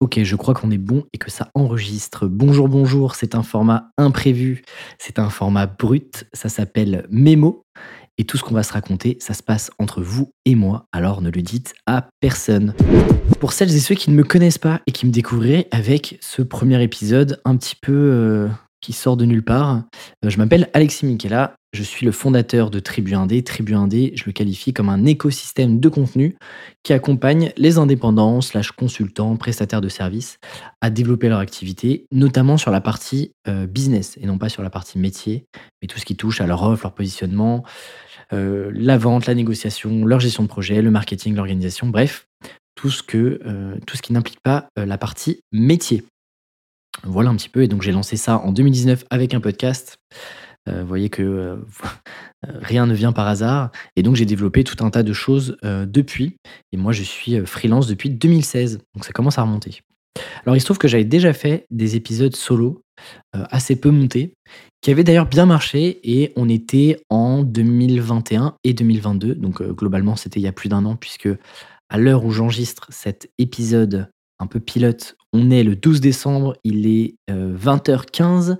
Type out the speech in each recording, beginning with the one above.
Ok, je crois qu'on est bon et que ça enregistre. Bonjour, bonjour, c'est un format imprévu, c'est un format brut, ça s'appelle Mémo. Et tout ce qu'on va se raconter, ça se passe entre vous et moi, alors ne le dites à personne. Pour celles et ceux qui ne me connaissent pas et qui me découvriraient avec ce premier épisode un petit peu euh, qui sort de nulle part, euh, je m'appelle Alexis Michela, je suis le fondateur de Tribu 1D. Tribu 1D, je le qualifie comme un écosystème de contenu qui accompagne les indépendants, slash consultants, prestataires de services à développer leur activité, notamment sur la partie euh, business et non pas sur la partie métier, mais tout ce qui touche à leur offre, leur positionnement, euh, la vente, la négociation, leur gestion de projet, le marketing, l'organisation, bref, tout ce, euh, tout ce qui n'implique pas la partie métier. Voilà un petit peu, et donc j'ai lancé ça en 2019 avec un podcast. Euh, vous voyez que euh, rien ne vient par hasard. Et donc, j'ai développé tout un tas de choses euh, depuis. Et moi, je suis freelance depuis 2016. Donc, ça commence à remonter. Alors, il se trouve que j'avais déjà fait des épisodes solo assez peu montés, qui avaient d'ailleurs bien marché. Et on était en 2021 et 2022. Donc, globalement, c'était il y a plus d'un an, puisque à l'heure où j'enregistre cet épisode un peu pilote, on est le 12 décembre, il est 20h15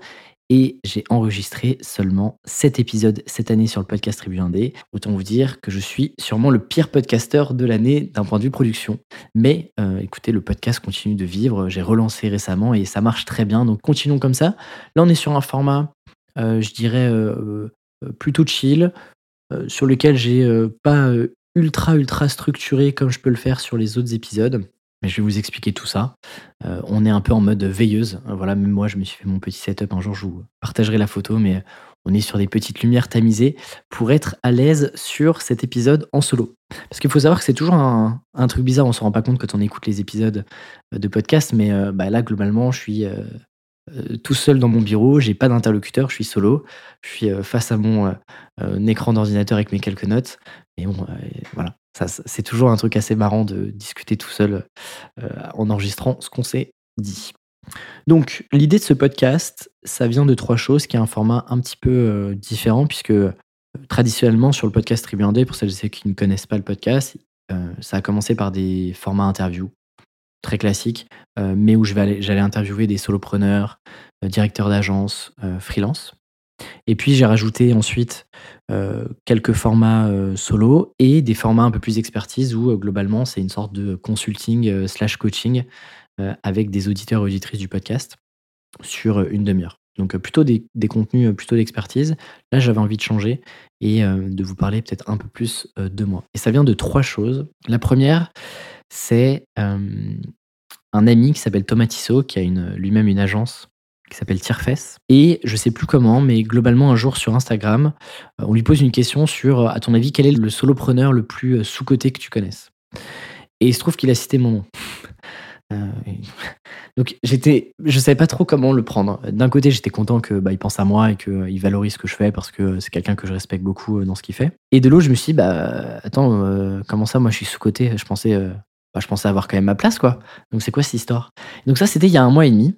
et j'ai enregistré seulement 7 épisodes cette année sur le podcast Tribu 1D. Autant vous dire que je suis sûrement le pire podcasteur de l'année d'un point de vue production. Mais euh, écoutez, le podcast continue de vivre. J'ai relancé récemment et ça marche très bien. Donc continuons comme ça. Là, on est sur un format, euh, je dirais, euh, plutôt chill, sur lequel j'ai pas ultra ultra structuré comme je peux le faire sur les autres épisodes. Mais je vais vous expliquer tout ça. Euh, on est un peu en mode veilleuse. Euh, voilà, même moi, je me suis fait mon petit setup. Un jour, je vous partagerai la photo, mais on est sur des petites lumières tamisées pour être à l'aise sur cet épisode en solo. Parce qu'il faut savoir que c'est toujours un, truc bizarre. On ne se rend pas compte quand on écoute les épisodes de podcast, mais euh, bah, là, globalement, je suis tout seul dans mon bureau. J'ai pas d'interlocuteur. Je suis solo. Je suis face à mon écran d'ordinateur avec mes quelques notes. Et bon, voilà c'est toujours un truc assez marrant de discuter tout seul euh, en enregistrant ce qu'on s'est dit. Donc, l'idée de ce podcast, ça vient de trois choses, qui est un format un petit peu euh, différent, puisque euh, traditionnellement, sur le podcast Tribu 1D, pour celles et ceux qui ne connaissent pas le podcast, ça a commencé par des formats interviews très classiques, mais où j'allais interviewer des solopreneurs, directeurs d'agence, freelance. Et puis j'ai rajouté ensuite euh, quelques formats euh, solo et des formats un peu plus expertise où euh, globalement c'est une sorte de consulting slash coaching avec des auditeurs et auditrices du podcast sur une demi-heure. Donc plutôt des, contenus plutôt d'expertise. Là j'avais envie de changer et de vous parler peut-être un peu plus de moi. Et ça vient de trois choses. La première, c'est un ami qui s'appelle Thomas Tissot, qui a lui-même une agence qui s'appelle Tirefess. Et je sais plus comment, mais globalement, un jour sur Instagram, euh, on lui pose une question sur, euh, à ton avis, quel est le solopreneur le plus euh, sous-coté que tu connaisses? Et il se trouve qu'il a cité mon nom. donc j'étais, je savais pas trop comment le prendre. D'un côté, j'étais content que bah, il pense à moi et qu'il valorise ce que je fais parce que c'est quelqu'un que je respecte beaucoup dans ce qu'il fait. Et de l'autre, je me suis dit, bah attends, comment ça, moi je suis sous coté Je pensais, bah, je pensais avoir quand même ma place, quoi. Donc c'est quoi cette histoire? Donc ça, c'était il y a un mois et demi.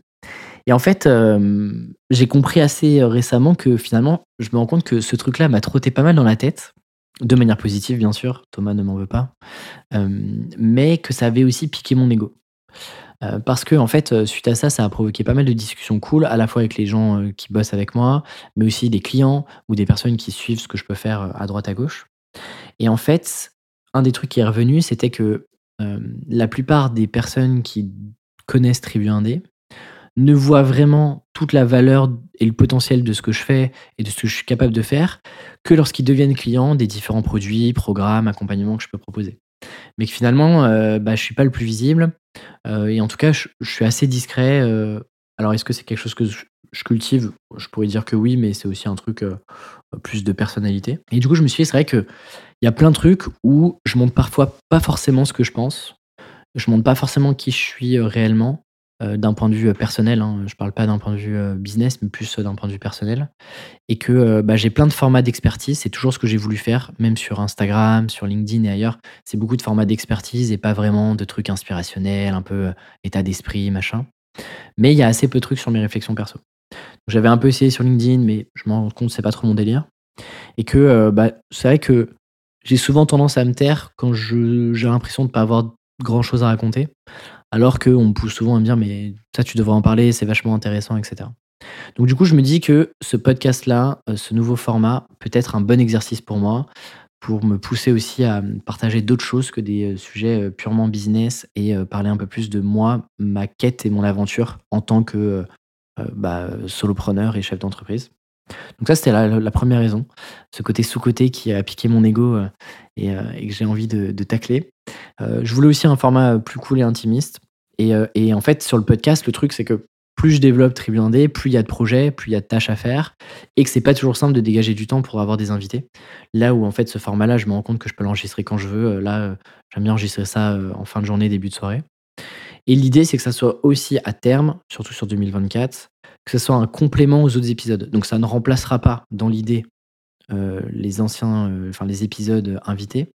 Et en fait, euh, j'ai compris assez récemment que finalement, je me rends compte que ce truc-là m'a trotté pas mal dans la tête, de manière positive bien sûr, Thomas ne m'en veut pas, euh, mais que ça avait aussi piqué mon ego. Euh, parce que en fait, suite à ça, ça a provoqué pas mal de discussions cool, à la fois avec les gens qui bossent avec moi, mais aussi des clients ou des personnes qui suivent ce que je peux faire à droite à gauche. Et en fait, un des trucs qui est revenu, c'était que la plupart des personnes qui connaissent Tribu 1D ne voient vraiment toute la valeur et le potentiel de ce que je fais et de ce que je suis capable de faire que lorsqu'ils deviennent clients des différents produits, programmes, accompagnements que je peux proposer. Mais que finalement, euh, bah, je ne suis pas le plus visible. Euh, et en tout cas, je, suis assez discret. Euh. alors, est-ce que c'est quelque chose que je, cultive? Je pourrais dire que oui, mais c'est aussi un truc plus de personnalité. Et du coup, je me suis dit, c'est vrai qu'il y a plein de trucs où je montre parfois pas forcément ce que je pense. Je montre pas forcément qui je suis réellement. Euh, d'un point de vue euh, personnel, hein, je ne parle pas d'un point de vue euh, business, mais plus d'un point de vue personnel, et que bah, j'ai plein de formats d'expertise, c'est toujours ce que j'ai voulu faire, même sur Instagram, sur LinkedIn et ailleurs, c'est beaucoup de formats d'expertise et pas vraiment de trucs inspirationnels, un peu état d'esprit, machin. Mais il y a assez peu de trucs sur mes réflexions perso. J'avais un peu essayé sur LinkedIn, mais je me rends compte que c'est pas trop mon délire. Et que bah, c'est vrai que j'ai souvent tendance à me taire quand j'ai l'impression de ne pas avoir grand chose à raconter. Alors qu'on me pousse souvent à me dire, mais ça, tu devrais en parler, c'est vachement intéressant, etc. Donc, du coup, je me dis que ce podcast-là, euh, ce nouveau format, peut être un bon exercice pour moi, pour me pousser aussi à partager d'autres choses que des euh, sujets euh, purement business et parler un peu plus de moi, ma quête et mon aventure en tant que bah, solopreneur et chef d'entreprise. Donc ça, c'était la, première raison. Ce côté sous-côté qui a piqué mon ego et, que j'ai envie de, tacler. Je voulais aussi un format plus cool et intimiste. Et, et, en fait, sur le podcast, le truc, c'est que plus je développe Tribune plus il y a de projets, plus il y a de tâches à faire, et que c'est pas toujours simple de dégager du temps pour avoir des invités. Là où en fait ce format-là, je me rends compte que je peux l'enregistrer quand je veux. Euh, là, euh, j'aime bien enregistrer ça euh, en fin de journée, début de soirée. Et l'idée, c'est que ça soit aussi à terme, surtout sur 2024, que ce soit un complément aux autres épisodes. Donc ça ne remplacera pas, dans l'idée, les anciens, enfin les épisodes invités,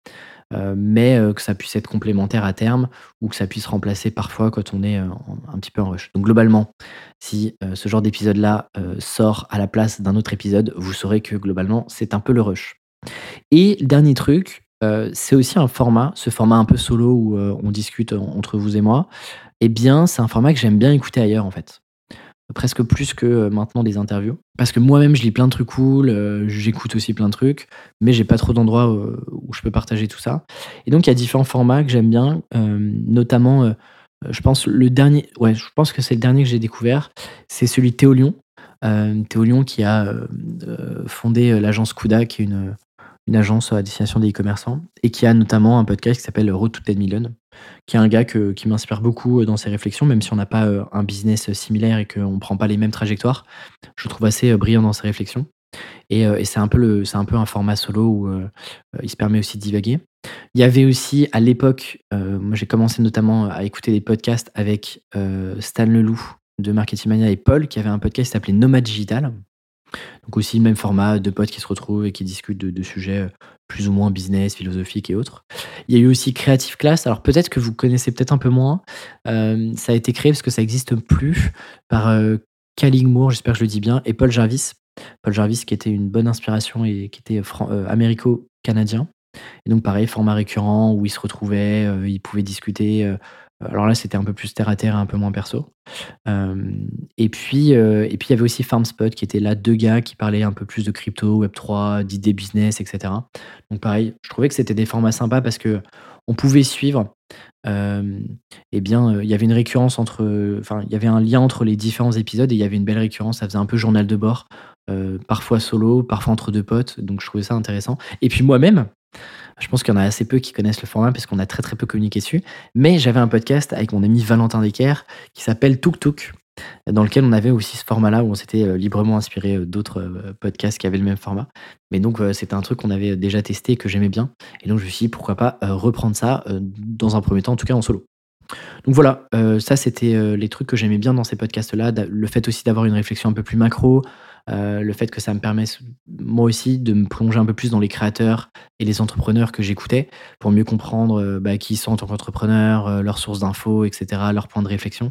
euh, mais euh, que ça puisse être complémentaire à terme ou que ça puisse remplacer parfois quand on est euh, un petit peu en rush. Donc globalement, si ce genre d'épisode-là sort à la place d'un autre épisode, vous saurez que globalement, c'est un peu le rush. Et dernier truc, c'est aussi un format, ce format un peu solo où on discute entre vous et moi, eh bien, c'est un format que j'aime bien écouter ailleurs en fait presque plus que euh, maintenant des interviews. Parce que moi-même, je lis plein de trucs cool, euh, j'écoute aussi plein de trucs, mais j'ai pas trop d'endroits euh, où je peux partager tout ça. Et donc, il y a différents formats que j'aime bien, notamment, je pense, le dernier, ouais, je pense que c'est le dernier que j'ai découvert, c'est celui de Théo Lyon. Théo Lyon qui a fondé l'agence Kuda, qui est une, une agence à destination des e-commerçants, et qui a notamment un podcast qui s'appelle Road to 10 Million, qui est un gars qui m'inspire beaucoup euh, dans ses réflexions, même si on n'a pas euh, un business similaire et qu'on ne prend pas les mêmes trajectoires. Je trouve assez euh, brillant dans ses réflexions. Et, c'est un, peu le, un peu un format solo où il se permet aussi de divaguer. Il y avait aussi à l'époque, moi j'ai commencé notamment à écouter des podcasts avec Stan Leloup de Marketing Mania et Paul qui avait un podcast qui s'appelait Nomad Digital, donc aussi le même format, de potes qui se retrouvent et qui discutent de, sujets euh, plus ou moins business, philosophiques et autres. Il y a eu aussi Creative Class. Alors peut-être que vous connaissez peut-être un peu moins. Euh, ça a été créé parce que ça n'existe plus par euh, Moore, j'espère que je le dis bien, et Paul Jarvis. Paul Jarvis qui était une bonne inspiration et qui était euh, américo-canadien. Et donc pareil, format récurrent où ils se retrouvaient, ils pouvaient discuter alors là, c'était un peu plus terre à terre, un peu moins perso. Euh, et puis, euh, et puis il y avait aussi FarmSpot qui était là deux gars qui parlaient un peu plus de crypto, Web 3, d'idées business, etc. Donc pareil, je trouvais que c'était des formats sympas parce que on pouvait suivre. Euh, eh bien, il y avait une récurrence entre, enfin, il y avait un lien entre les différents épisodes et il y avait une belle récurrence. Ça faisait un peu journal de bord, parfois solo, parfois entre deux potes. Donc je trouvais ça intéressant. Et puis moi-même, je pense qu'il y en a assez peu qui connaissent le format parce qu'on a très très peu communiqué dessus. Mais j'avais un podcast avec mon ami Valentin Decker qui s'appelle Tuk Tuk, dans lequel on avait aussi ce format-là où on s'était euh, librement inspiré euh, d'autres euh, podcasts qui avaient le même format. Mais donc c'était un truc qu'on avait déjà testé et que j'aimais bien. Et donc je me suis dit pourquoi pas reprendre ça dans un premier temps, en tout cas en solo. Donc voilà, ça c'était les trucs que j'aimais bien dans ces podcasts-là. Le fait aussi d'avoir une réflexion un peu plus macro, euh, le fait que ça me permet moi aussi de me plonger un peu plus dans les créateurs et les entrepreneurs que j'écoutais pour mieux comprendre euh, bah, qui ils sont en tant qu'entrepreneurs, euh, leurs sources d'infos, etc., leurs points de réflexion.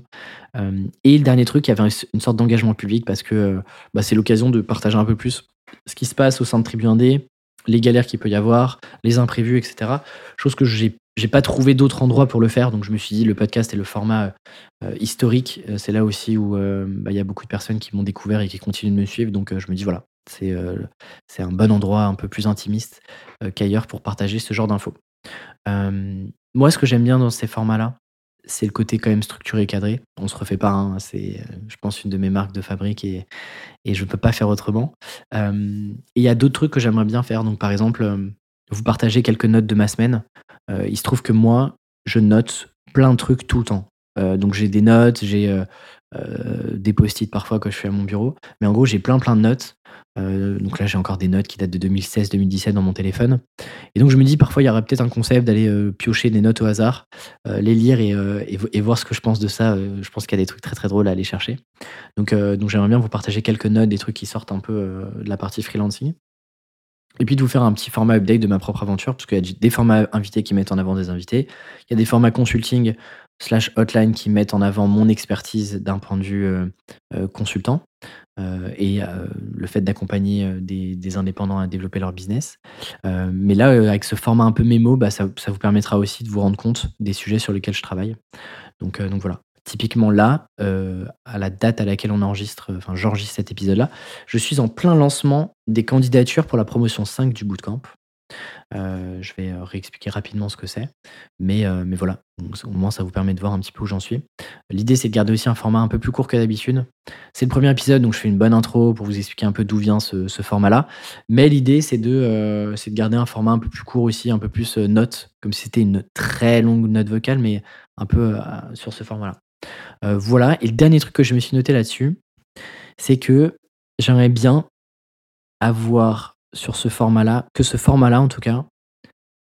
et le dernier truc, il y avait une sorte d'engagement public parce que bah, c'est l'occasion de partager un peu plus ce qui se passe au sein de Tribu Indé, les galères qu'il peut y avoir, les imprévus, etc. Chose que j'ai j'ai pas trouvé d'autre endroit pour le faire, donc je me suis dit le podcast est le format euh, historique. Euh, c'est là aussi où euh, bah, il y a beaucoup de personnes qui m'ont découvert et qui continuent de me suivre, donc je me dis voilà, c'est c'est un bon endroit un peu plus intimiste qu'ailleurs pour partager ce genre d'infos. moi, ce que j'aime bien dans ces formats-là, c'est le côté quand même structuré et cadré. On se refait pas, hein, c'est, je pense, une de mes marques de fabrique et, et je peux pas faire autrement. et il y a d'autres trucs que j'aimerais bien faire, donc par exemple vous partagez quelques notes de ma semaine. Euh, il se trouve que moi, je note plein de trucs tout le temps. Euh, donc j'ai des notes, j'ai euh, des post-it parfois quand je suis à mon bureau. Mais en gros, j'ai plein plein de notes. donc là, j'ai encore des notes qui datent de 2016-2017 dans mon téléphone. Et donc je me dis, parfois, il y aurait peut-être un concept d'aller piocher des notes au hasard, les lire et, et, voir ce que je pense de ça. je pense qu'il y a des trucs très très drôles à aller chercher. Donc, donc j'aimerais bien vous partager quelques notes, des trucs qui sortent un peu de la partie freelancing. Et puis de vous faire un petit format update de ma propre aventure, parce qu'il y a des formats invités qui mettent en avant des invités. Il y a des formats consulting slash hotline qui mettent en avant mon expertise d'un point de vue euh, euh, consultant. et le fait d'accompagner des, indépendants à développer leur business. mais là, avec ce format un peu mémo, bah, ça, vous permettra aussi de vous rendre compte des sujets sur lesquels je travaille. Donc, donc voilà. Typiquement là, à la date à laquelle on enregistre, enfin j'enregistre cet épisode-là, je suis en plein lancement des candidatures pour la promotion 5 du bootcamp. Euh, je vais euh, réexpliquer rapidement ce que c'est. Mais, euh, mais voilà, au moins ça vous permet de voir un petit peu où j'en suis. L'idée c'est de garder aussi un format un peu plus court que d'habitude. C'est le premier épisode, donc je fais une bonne intro pour vous expliquer un peu d'où vient ce, format-là. Mais l'idée c'est de, de garder un format un peu plus court aussi, un peu plus note, comme si c'était une très longue note vocale, mais un peu sur ce format-là. voilà, et le dernier truc que je me suis noté là-dessus, c'est que j'aimerais bien avoir sur ce format-là, que ce format-là en tout cas,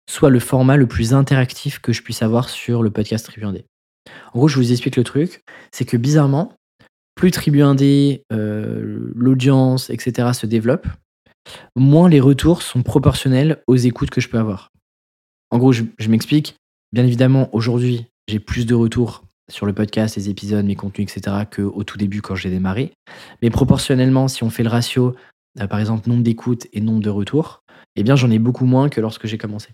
soit le format le plus interactif que je puisse avoir sur le podcast Tribu 1D. En gros, je vous explique le truc, c'est que bizarrement, plus Tribu 1D, euh, l'audience, etc. se développe, moins les retours sont proportionnels aux écoutes que je peux avoir. En gros, je, je m'explique. Bien évidemment, aujourd'hui, j'ai plus de retours sur le podcast, les épisodes, mes contenus, etc., qu'au tout début quand j'ai démarré. Mais proportionnellement, si on fait le ratio par exemple nombre d'écoutes et nombre de retours, eh bien j'en ai beaucoup moins que lorsque j'ai commencé.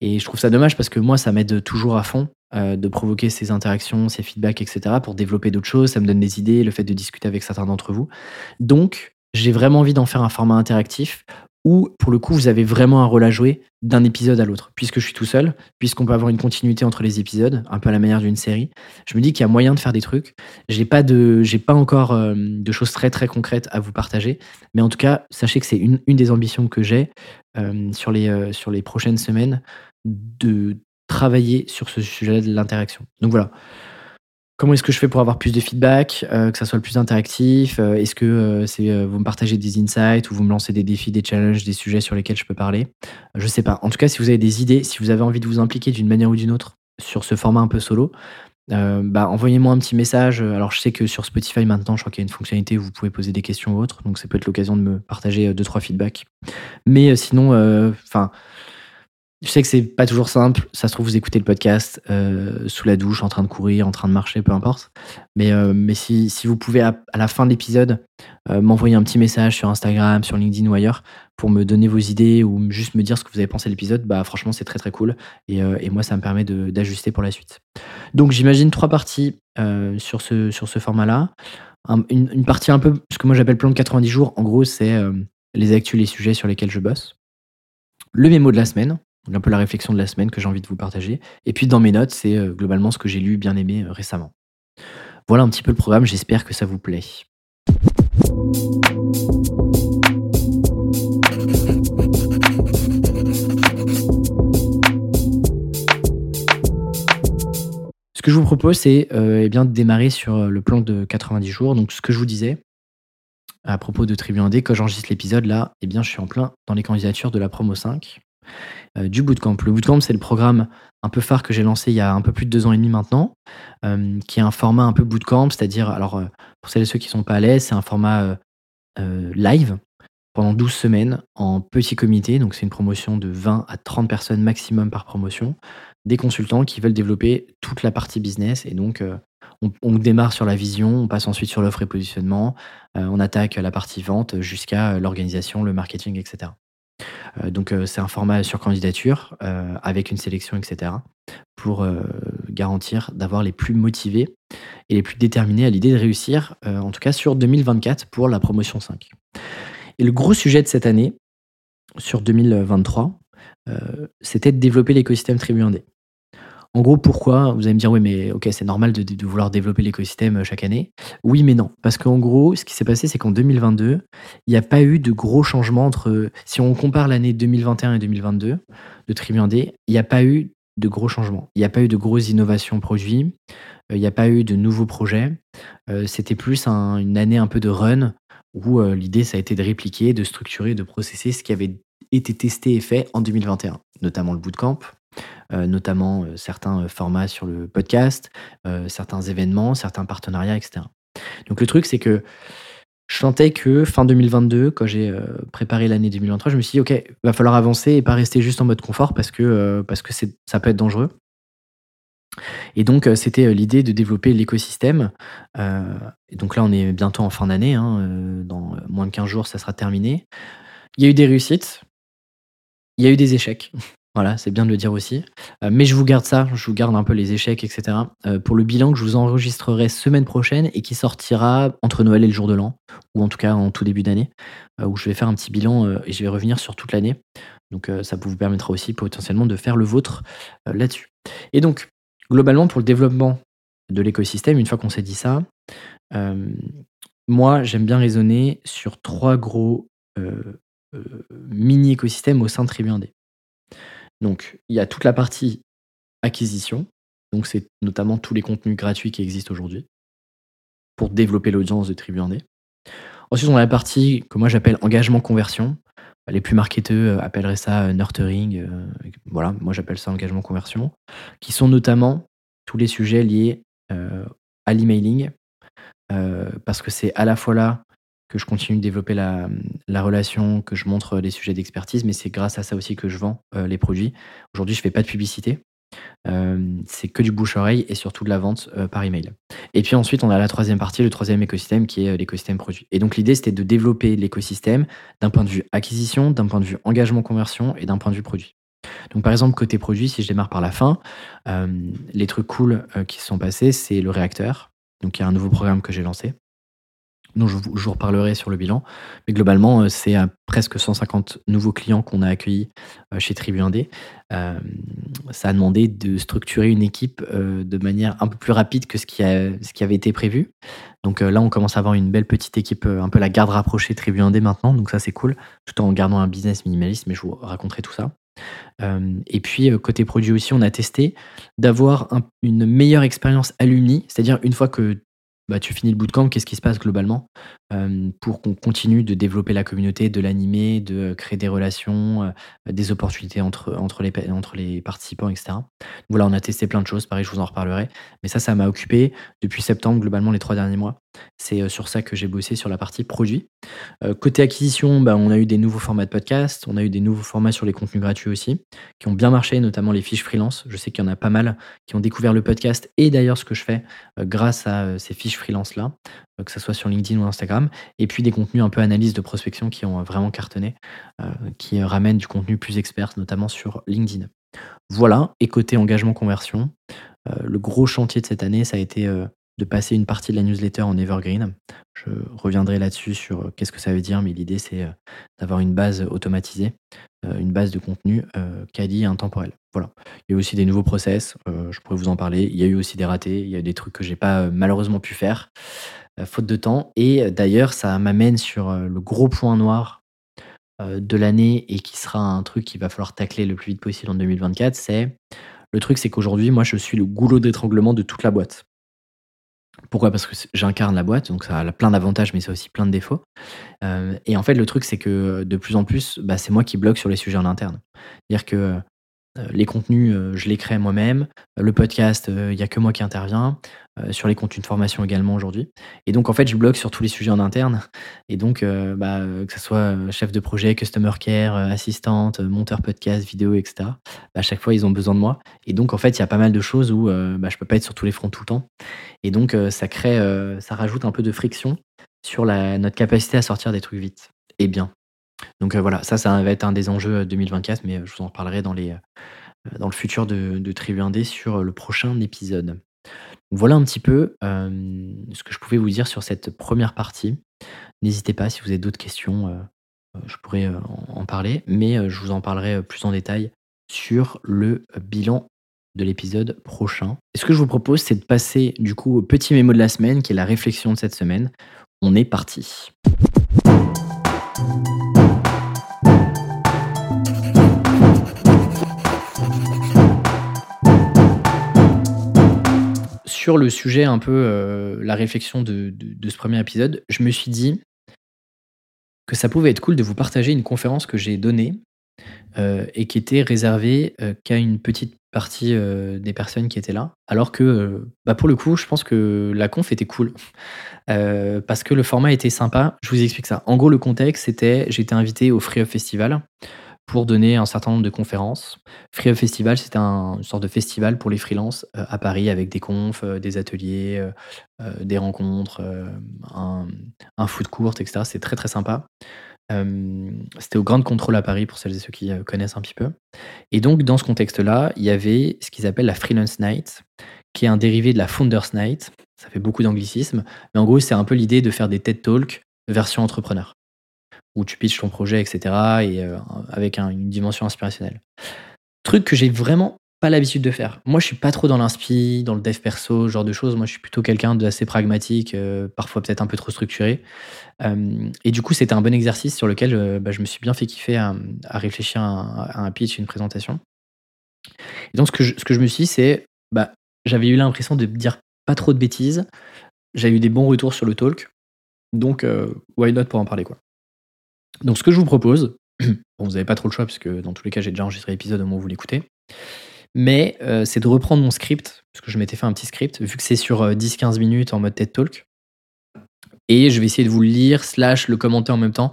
Et je trouve ça dommage parce que moi, ça m'aide toujours à fond euh, de provoquer ces interactions, ces feedbacks, etc. pour développer d'autres choses. Ça me donne des idées, le fait de discuter avec certains d'entre vous. Donc, j'ai vraiment envie d'en faire un format interactif où, pour le coup, vous avez vraiment un rôle à jouer d'un épisode à l'autre. Puisque je suis tout seul, puisqu'on peut avoir une continuité entre les épisodes, un peu à la manière d'une série, je me dis qu'il y a moyen de faire des trucs. J'ai pas pas encore euh, de choses très très concrètes à vous partager, mais en tout cas, sachez que c'est une, une, des ambitions que j'ai euh, sur les euh, sur les prochaines semaines de travailler sur ce sujet de l'interaction. Donc voilà. Comment est-ce que je fais pour avoir plus de feedback, euh, que ça soit le plus interactif euh, Est-ce que euh, vous me partagez des insights ou vous me lancez des défis, des challenges, des sujets sur lesquels je peux parler? Je sais pas. En tout cas, si vous avez des idées, si vous avez envie de vous impliquer d'une manière ou d'une autre sur ce format un peu solo, bah, envoyez-moi un petit message. Alors, je sais que sur Spotify maintenant, je crois qu'il y a une fonctionnalité où vous pouvez poser des questions ou autres, donc ça peut être l'occasion de me partager deux trois feedbacks. Mais sinon, enfin je sais que c'est pas toujours simple. Ça se trouve, vous écoutez le podcast euh, sous la douche, en train de courir, en train de marcher, peu importe. Mais, euh, mais si, si, vous pouvez, à, la fin de l'épisode, euh, m'envoyer un petit message sur Instagram, sur LinkedIn ou ailleurs, pour me donner vos idées ou juste me dire ce que vous avez pensé de l'épisode, bah franchement, c'est très très cool. Et, et, moi, ça me permet d'ajuster pour la suite. Donc, j'imagine trois parties sur ce, sur ce format-là. une, partie un peu, ce que moi j'appelle plan de 90 jours, en gros, c'est les actus, les sujets sur lesquels je bosse. Le mémo de la semaine, un peu la réflexion de la semaine que j'ai envie de vous partager. Et puis dans mes notes, c'est euh, globalement ce que j'ai lu, bien aimé euh, récemment. Voilà un petit peu le programme, j'espère que ça vous plaît. Ce que je vous propose, c'est euh, eh bien de démarrer sur le plan de 90 jours. Donc, ce que je vous disais à propos de Tribu 1D, quand j'enregistre l'épisode, là, eh bien, je suis en plein dans les candidatures de la promo 5. Euh, du bootcamp. Le bootcamp, c'est le programme un peu phare que j'ai lancé il y a un peu plus de deux ans et demi maintenant, euh, qui est un format un peu bootcamp, c'est-à-dire, alors euh, pour celles et ceux qui ne sont pas à l'aise, c'est un format live pendant 12 semaines en petit comité, donc c'est une promotion de 20 à 30 personnes maximum par promotion, des consultants qui veulent développer toute la partie business et donc on, on, démarre sur la vision, on passe ensuite sur l'offre et positionnement, on attaque la partie vente jusqu'à l'organisation, le marketing, etc. Euh, donc euh, c'est un format sur candidature euh, avec une sélection, etc. pour garantir d'avoir les plus motivés et les plus déterminés à l'idée de réussir, en tout cas sur 2024 pour la promotion 5. Et le gros sujet de cette année, sur 2023, c'était de développer l'écosystème Tribu 1D. En gros, pourquoi Vous allez me dire, oui, mais ok, c'est normal de, vouloir développer l'écosystème euh, chaque année. Oui, mais non. Parce qu'en gros, ce qui s'est passé, c'est qu'en 2022, il n'y a pas eu de gros changements entre. Si on compare l'année 2021 et 2022 de Tribu D, il n'y a pas eu de gros changements. Il n'y a pas eu de grosses innovations produits. Euh, il n'y a pas eu de nouveaux projets. Euh, c'était plus une année un peu de run où l'idée, ça a été de répliquer, de structurer, de processer ce qui avait été testé et fait en 2021, notamment le bootcamp, notamment euh, certains euh, formats sur le podcast, certains événements, certains partenariats, etc. Donc le truc, c'est que je sentais que fin 2022, quand j'ai préparé l'année 2023, je me suis dit, OK, il va falloir avancer et pas rester juste en mode confort parce que, parce que ça peut être dangereux. Et donc, c'était l'idée de développer l'écosystème. et donc là, on est bientôt en fin d'année. Hein, dans moins de 15 jours, ça sera terminé. Il y a eu des réussites. Il y a eu des échecs. Voilà, c'est bien de le dire aussi. Euh, mais je vous garde ça, je vous garde un peu les échecs, etc. Euh, pour le bilan que je vous enregistrerai semaine prochaine et qui sortira entre Noël et le jour de l'an, ou en tout cas en tout début d'année, euh, où je vais faire un petit bilan et je vais revenir sur toute l'année. Donc ça vous permettra aussi potentiellement de faire le vôtre là-dessus. Et donc, globalement, pour le développement de l'écosystème, une fois qu'on s'est dit ça, moi, j'aime bien raisonner sur trois gros mini-écosystèmes au sein de Tribu 1D. Donc, il y a toute la partie acquisition. Donc, c'est notamment tous les contenus gratuits qui existent aujourd'hui pour développer l'audience de Tribu 1D. Ensuite, on a la partie que moi j'appelle engagement conversion. Les plus marketeux euh, appelleraient ça euh, nurturing. Euh, voilà, moi j'appelle ça engagement conversion. Qui sont notamment tous les sujets liés à l'emailing. parce que c'est à la fois là que je continue de développer la, relation, que je montre les sujets d'expertise, mais c'est grâce à ça aussi que je vends euh, les produits. Aujourd'hui, je fais pas de publicité. Euh, c'est que du bouche-oreille et surtout de la vente euh, par email. Et puis ensuite, on a la troisième partie, le troisième écosystème qui est l'écosystème produit. Et donc l'idée, c'était de développer l'écosystème d'un point de vue acquisition, d'un point de vue engagement conversion et d'un point de vue produit. Donc par exemple, côté produit, si je démarre par la fin, les trucs cool qui se sont passés, c'est le réacteur. Donc il y a un nouveau programme que j'ai lancé dont je vous, reparlerai sur le bilan. Mais globalement, euh, c'est presque 150 nouveaux clients qu'on a accueillis euh, chez Tribu 1D. Euh, ça a demandé de structurer une équipe de manière un peu plus rapide que ce qui, avait été prévu. Donc là, on commence à avoir une belle petite équipe, un peu la garde rapprochée Tribu 1D maintenant. Donc ça, c'est cool, tout en gardant un business minimaliste, mais je vous raconterai tout ça. et puis, côté produit aussi, on a testé d'avoir une meilleure expérience alumni, c'est-à-dire une fois que bah, tu finis le bootcamp, qu'est-ce qui se passe globalement? Pour qu'on continue de développer la communauté, de l'animer, de créer des relations, des opportunités entre, entre, les, participants, etc. Voilà, on a testé plein de choses, pareil, je vous en reparlerai. Mais ça, ça m'a occupé depuis septembre, globalement, les trois derniers mois. C'est sur ça que j'ai bossé sur la partie produit. côté acquisition, bah, on a eu des nouveaux formats de podcast, on a eu des nouveaux formats sur les contenus gratuits aussi, qui ont bien marché, notamment les fiches freelance. Je sais qu'il y en a pas mal qui ont découvert le podcast et d'ailleurs ce que je fais grâce à ces fiches freelance-là, que ce soit sur LinkedIn ou Instagram. Et puis des contenus un peu analyse de prospection qui ont vraiment cartonné, qui ramènent du contenu plus expert, notamment sur LinkedIn. Voilà, et côté engagement conversion, le gros chantier de cette année, ça a été de passer une partie de la newsletter en evergreen. Je reviendrai là-dessus sur euh, qu'est-ce que ça veut dire, mais l'idée c'est euh, d'avoir une base automatisée, euh, une base de contenu quali et intemporel. Voilà. Il y a eu aussi des nouveaux process, je pourrais vous en parler. Il y a eu aussi des ratés, il y a des trucs que j'ai pas malheureusement pu faire, faute de temps. Et d'ailleurs, ça m'amène sur le gros point noir de l'année et qui sera un truc qu'il va falloir tacler le plus vite possible en 2024. C'est le truc, c'est qu'aujourd'hui, moi, je suis le goulot d'étranglement de toute la boîte. Pourquoi? Parce que j'incarne la boîte, donc ça a plein d'avantages, mais ça a aussi plein de défauts. Euh, et en fait, le truc, c'est que de plus en plus, bah, c'est moi qui bloque sur les sujets en interne. C'est-à-dire que les contenus, euh, je les crée moi-même. Le podcast, il n'y a que moi qui interviens. sur les contenus de formation également aujourd'hui. Et donc, en fait, je bloque sur tous les sujets en interne. Et donc, bah, que ce soit chef de projet, customer care, assistante, monteur podcast, vidéo, etc. Bah, à chaque fois, ils ont besoin de moi. Et donc, en fait, il y a pas mal de choses où bah, je peux pas être sur tous les fronts tout le temps. Et donc, ça crée, ça rajoute un peu de friction sur la, notre capacité à sortir des trucs vite et bien. Donc voilà, ça, ça va être un des enjeux 2024, mais je vous en reparlerai dans, les, dans le futur de, de Tribu 1D sur le prochain épisode. Voilà un petit peu ce que je pouvais vous dire sur cette première partie. N'hésitez pas si vous avez d'autres questions, je pourrais en parler, mais je vous en parlerai plus en détail sur le bilan de l'épisode prochain. Et ce que je vous propose, c'est de passer du coup au petit mémo de la semaine, qui est la réflexion de cette semaine. On est parti. Sur le sujet, un peu euh, la réflexion de, ce premier épisode, je me suis dit que ça pouvait être cool de vous partager une conférence que j'ai donnée euh, et qui était réservée euh, qu'à une petite partie des personnes qui étaient là. Alors que, bah pour le coup, je pense que la conf était cool parce que le format était sympa. Je vous explique ça. En gros, le contexte, c'était j'étais invité au Free Up Festival pour donner un certain nombre de conférences. Free Festival, c'était un, une sorte de festival pour les freelances à Paris avec des confs, des ateliers, des rencontres, un, un foot court, etc. C'est très très sympa. c'était au Grand Contrôle à Paris pour celles et ceux qui connaissent un petit peu. Et donc, dans ce contexte-là, il y avait ce qu'ils appellent la Freelance Night, qui est un dérivé de la Founders Night. Ça fait beaucoup d'anglicisme, mais en gros, c'est un peu l'idée de faire des TED Talks version entrepreneur, où tu pitches ton projet, etc., et euh, avec une dimension inspirationnelle. Truc que j'ai vraiment pas l'habitude de faire. Moi, je suis pas trop dans l'inspi, dans le dev perso, ce genre de choses. Moi, je suis plutôt quelqu'un d'assez pragmatique, euh, parfois peut-être un peu trop structuré. Euh, et du coup, c'était un bon exercice sur lequel bah, je me suis bien fait kiffer à, réfléchir à, un pitch, une présentation. Et donc, ce que je, me suis dit, c'est, bah, j'avais eu l'impression de dire pas trop de bêtises. J'ai eu des bons retours sur le talk. Donc, why not pour en parler, quoi. Donc, ce que je vous propose, bon, vous n'avez pas trop le choix, puisque dans tous les cas, j'ai déjà enregistré l'épisode au moment où vous l'écoutez. Mais euh, c'est de reprendre mon script, parce que je m'étais fait un petit script, vu que c'est sur 10-15 euh, minutes en mode TED Talk. Et je vais essayer de vous le lire, slash le commenter en même temps,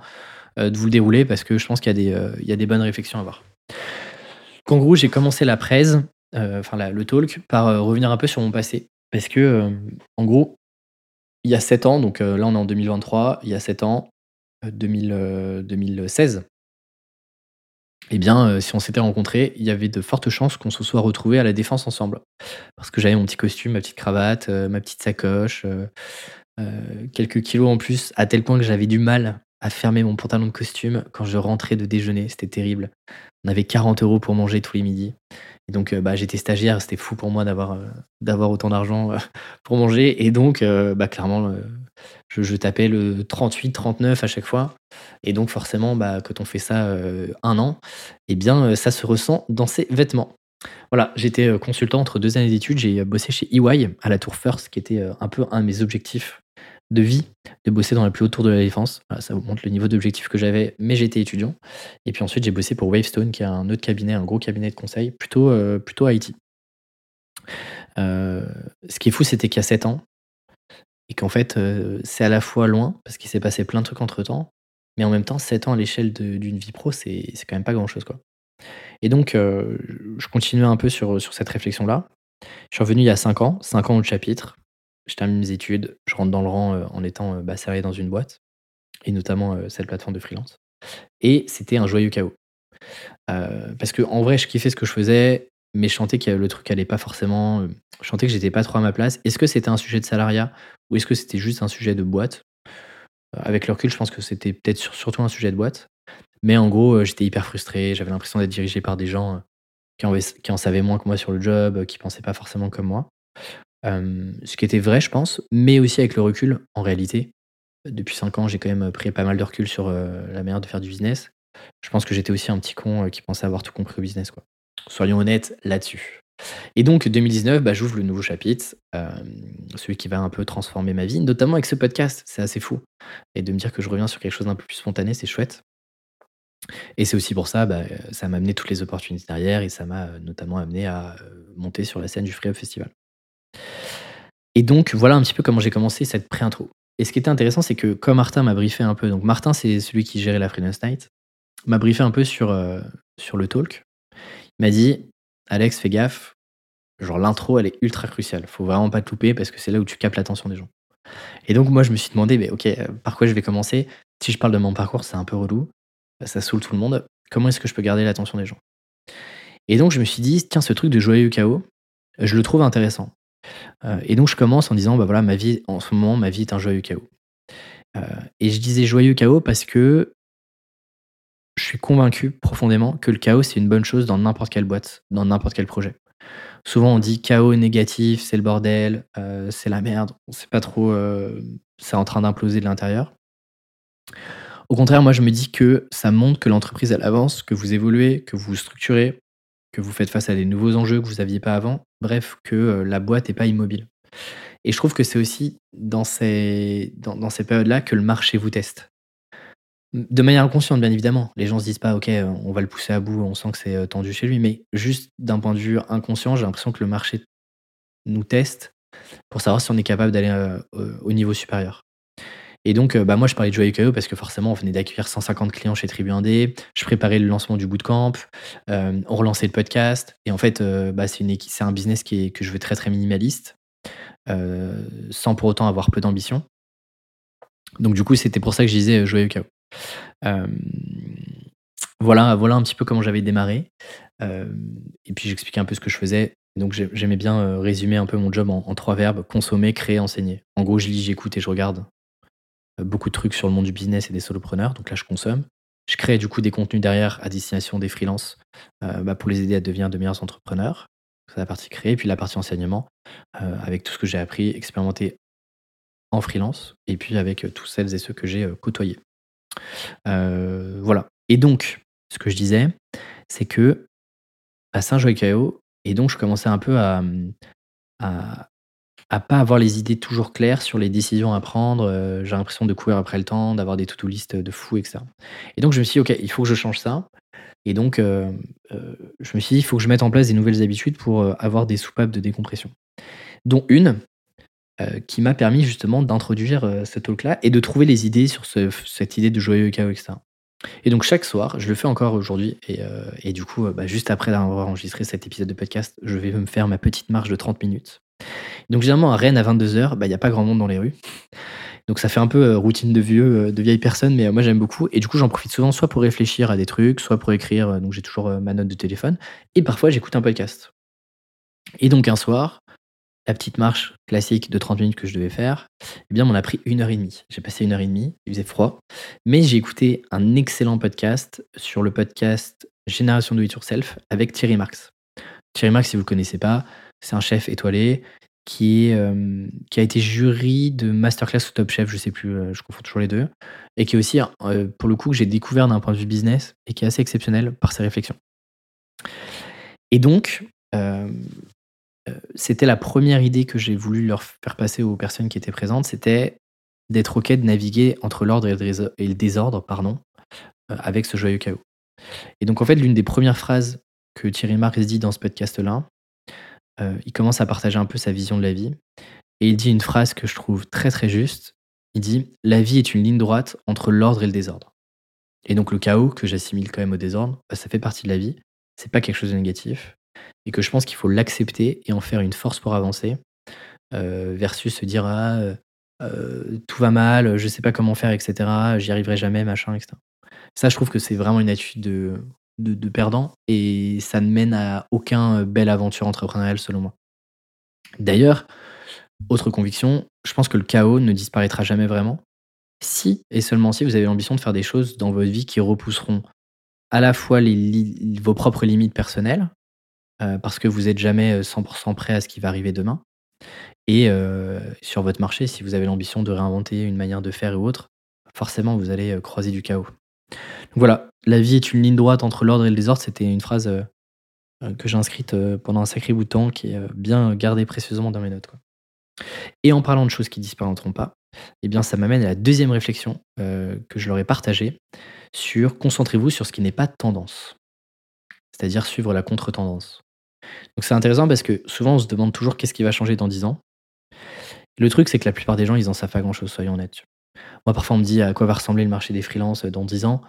de vous le dérouler, parce que je pense qu'il y, y, a des bonnes réflexions à avoir. En gros, j'ai commencé la presse euh, enfin le talk, par euh, revenir un peu sur mon passé. Parce que, euh, en gros, il y a 7 ans, donc là on est en 2023, il y a 7 ans, 2016, eh bien, si on s'était rencontrés, il y avait de fortes chances qu'on se soit retrouvés à la défense ensemble. Parce que j'avais mon petit costume, ma petite cravate, ma petite sacoche, quelques kilos en plus, à tel point que j'avais du mal à fermer mon pantalon de costume quand je rentrais de déjeuner. C'était terrible. On avait 40 euros pour manger tous les midis. Et donc, euh, bah, j'étais stagiaire, c'était fou pour moi d'avoir euh, d'avoir autant d'argent euh, pour manger. Et donc, bah, clairement, je, tapais le 38, 39 à chaque fois. Et donc, forcément, bah, quand on fait ça un an, eh bien, ça se ressent dans ses vêtements. Voilà, j'étais consultant entre deux années d'études. J'ai bossé chez EY à la Tour First, qui était un peu un de mes objectifs de vie de bosser dans la plus haute tour de la défense. ça vous montre le niveau d'objectif que j'avais, mais j'étais étudiant. Et puis ensuite, j'ai bossé pour Wavestone, qui est un autre cabinet, un gros cabinet de conseil, plutôt, euh, plutôt IT. Euh, ce qui est fou, c'était qu'il y a 7 ans, et qu'en fait, euh, c'est à la fois loin, parce qu'il s'est passé plein de trucs entre temps, mais en même temps, 7 ans à l'échelle d'une vie pro, c'est quand même pas grand chose. Quoi. Et donc, je continuais un peu sur, sur cette réflexion-là. Je suis revenu il y a 5 ans, 5 ans au chapitre, je termine mes études, je rentre dans le rang euh, en étant euh, bah, dans une boîte, et notamment euh, cette plateforme de freelance. Et c'était un joyeux chaos. parce que en vrai, je kiffais ce que je faisais, mais je sentais que le truc allait pas forcément. Je sentais que j'étais pas trop à ma place. Est-ce que c'était un sujet de salariat ou est-ce que c'était juste un sujet de boîte? Avec le recul, je pense que c'était peut-être surtout un sujet de boîte. Mais en gros, j'étais hyper frustré. J'avais l'impression d'être dirigé par des gens qui en, qui en, savaient moins que moi sur le job, qui pensaient pas forcément comme moi ce qui était vrai, je pense, mais aussi avec le recul, en réalité. Depuis 5 ans, j'ai quand même pris pas mal de recul sur la manière de faire du business. Je pense que j'étais aussi un petit con qui pensait avoir tout compris au business. Quoi. Soyons honnêtes là-dessus. Et donc 2019, bah, j'ouvre le nouveau chapitre, celui qui va un peu transformer ma vie, notamment avec ce podcast. C'est assez fou. Et de me dire que je reviens sur quelque chose d'un peu plus spontané, c'est chouette. Et c'est aussi pour ça, bah, ça m'a amené toutes les opportunités derrière et ça m'a notamment amené à monter sur la scène du Free Up Festival. Et donc, voilà un petit peu comment j'ai commencé cette pré-intro. Et ce qui était intéressant, c'est que comme Martin m'a briefé un peu, donc Martin, c'est celui qui gérait la Freelance Night, m'a briefé un peu sur, euh, sur le talk. Il m'a dit Alex, fais gaffe, genre l'intro, elle est ultra cruciale. Faut vraiment pas te louper parce que c'est là où tu captes l'attention des gens. Et donc, moi, je me suis demandé, mais ok, euh, par quoi je vais commencer? Si je parle de mon parcours, c'est un peu relou, ça saoule tout le monde. Comment est-ce que je peux garder l'attention des gens? Et donc, je me suis dit, tiens, ce truc de joyeux chaos, je le trouve intéressant. Euh, et donc je commence en disant, bah voilà, ma vie, en ce moment, ma vie est un joyeux chaos. Euh, et je disais joyeux chaos parce que je suis convaincu profondément que le chaos, c'est une bonne chose dans n'importe quelle boîte, dans n'importe quel projet. Souvent, on dit chaos négatif, c'est le bordel, euh, c'est la merde, on sait pas trop, c'est en train d'imploser de l'intérieur. Au contraire, moi, je me dis que ça montre que l'entreprise, elle avance, que vous évoluez, que vous vous structurez, que vous faites face à des nouveaux enjeux que vous n'aviez pas avant, bref, que la boîte n'est pas immobile. Et je trouve que c'est aussi dans ces, dans, ces périodes-là que le marché vous teste. De manière inconsciente, bien évidemment. Les gens se disent pas, OK, on va le pousser à bout, on sent que c'est tendu chez lui. Mais juste d'un point de vue inconscient, j'ai l'impression que le marché nous teste pour savoir si on est capable d'aller au niveau supérieur. Et donc, bah, moi, je parlais de Joyeux Caillou parce que forcément, on venait d'accueillir 150 clients chez Tribu 1D. Je préparais le lancement du bootcamp. on relançait le podcast. Et en fait, bah, c'est, un business qui est, que je veux très, très minimaliste, sans pour autant avoir peu d'ambition. Donc, du coup, c'était pour ça que je disais Joyeux Chaos. voilà, voilà un petit peu comment j'avais démarré. et puis, j'expliquais un peu ce que je faisais. Donc j'aimais bien euh, résumer un peu mon job en, trois verbes consommer, créer, enseigner. En gros, je lis, j'écoute et je regarde euh, beaucoup de trucs sur le monde du business et des solopreneurs. Donc là, je consomme. Je crée du coup des contenus derrière à destination des freelances euh, bah, pour les aider à devenir de meilleurs entrepreneurs. C'est la partie créer. Puis la partie enseignement avec tout ce que j'ai appris, expérimenté en freelance et puis avec tous celles et ceux que j'ai côtoyés. voilà. Et donc, ce que je disais, c'est que à Saint-Joël-Caillot, et donc, je commençais un peu à, pas avoir les idées toujours claires sur les décisions à prendre. Euh, j'ai l'impression de courir après le temps, d'avoir des to-do de fou, etc. Et donc, je me suis dit, OK, il faut que je change ça. Et donc, euh, euh, je me suis dit, il faut que je mette en place des nouvelles habitudes pour avoir des soupapes de décompression. Dont une qui m'a permis justement d'introduire ce talk-là et de trouver les idées sur cette idée de joyeux chaos, etc. Et donc chaque soir, je le fais encore aujourd'hui, et, euh, du coup, bah, juste après avoir enregistré cet épisode de podcast, je vais me faire ma petite marche de 30 minutes. Donc généralement à Rennes à 22h, bah, il n'y a pas grand monde dans les rues. Donc ça fait un peu euh, routine de vieux, de vieille personne, mais moi j'aime beaucoup. Et du coup, j'en profite souvent soit pour réfléchir à des trucs, soit pour écrire. Donc j'ai toujours ma note de téléphone. Et parfois j'écoute un podcast. Et donc un soir, la petite marche classique de 30 minutes que je devais faire, eh bien, m'en a pris une heure et demie. J'ai passé une heure et demie, il faisait froid, mais j'ai écouté un excellent podcast sur le podcast Génération Do It Yourself avec Thierry Marx. Thierry Marx, si vous ne connaissez pas, c'est un chef étoilé qui, euh, qui a été jury de Masterclass ou Top Chef, je sais plus, euh, je confonds toujours les deux, et qui est aussi, euh, pour le coup, que j'ai découvert d'un point de vue business et qui est assez exceptionnel par ses réflexions. Et donc, c'était la première idée que j'ai voulu leur faire passer aux personnes qui étaient présentes, c'était d'être OK de naviguer entre l'ordre et le désordre pardon, avec ce joyeux chaos. Et donc en fait, l'une des premières phrases que Thierry Marx dit dans ce podcast-là, euh, il commence à partager un peu sa vision de la vie. Et il dit une phrase que je trouve très très juste. Il dit La vie est une ligne droite entre l'ordre et le désordre. Et donc le chaos, que j'assimile quand même au désordre, bah, ça fait partie de la vie. C'est pas quelque chose de négatif et que je pense qu'il faut l'accepter et en faire une force pour avancer, euh, versus se dire ah, euh, tout va mal, je sais pas comment faire, etc. J'y arriverai jamais, machin, etc. Ça, je trouve que c'est vraiment une attitude de, de, perdant et ça ne mène à aucun belle aventure entrepreneuriale selon moi. D'ailleurs, autre conviction, je pense que le chaos ne disparaîtra jamais vraiment si et seulement si vous avez l'ambition de faire des choses dans votre vie qui repousseront à la fois vos propres limites personnelles, euh, parce que vous n'êtes jamais 100% prêt à ce qui va arriver demain. Et euh, sur votre marché, si vous avez l'ambition de réinventer une manière de faire ou autre, forcément vous allez croiser du chaos. Donc voilà, la vie est une ligne droite entre l'ordre et le désordre. C'était une phrase que j'ai inscrite pendant un sacré bout de temps, qui est bien gardée précieusement dans mes notes. Et en parlant de choses qui disparaîtront pas, eh bien ça m'amène à la deuxième réflexion que je leur ai partagée sur concentrez-vous sur ce qui n'est pas tendance, c'est-à-dire suivre la contre-tendance. Donc c'est intéressant parce que souvent on se demande toujours qu'est-ce qui va changer dans 10 ans. Le truc c'est que la plupart des gens ils en savent pas grand-chose, soyons honnêtes. Moi parfois on me dit à quoi va ressembler le marché des freelances dans 10 ans?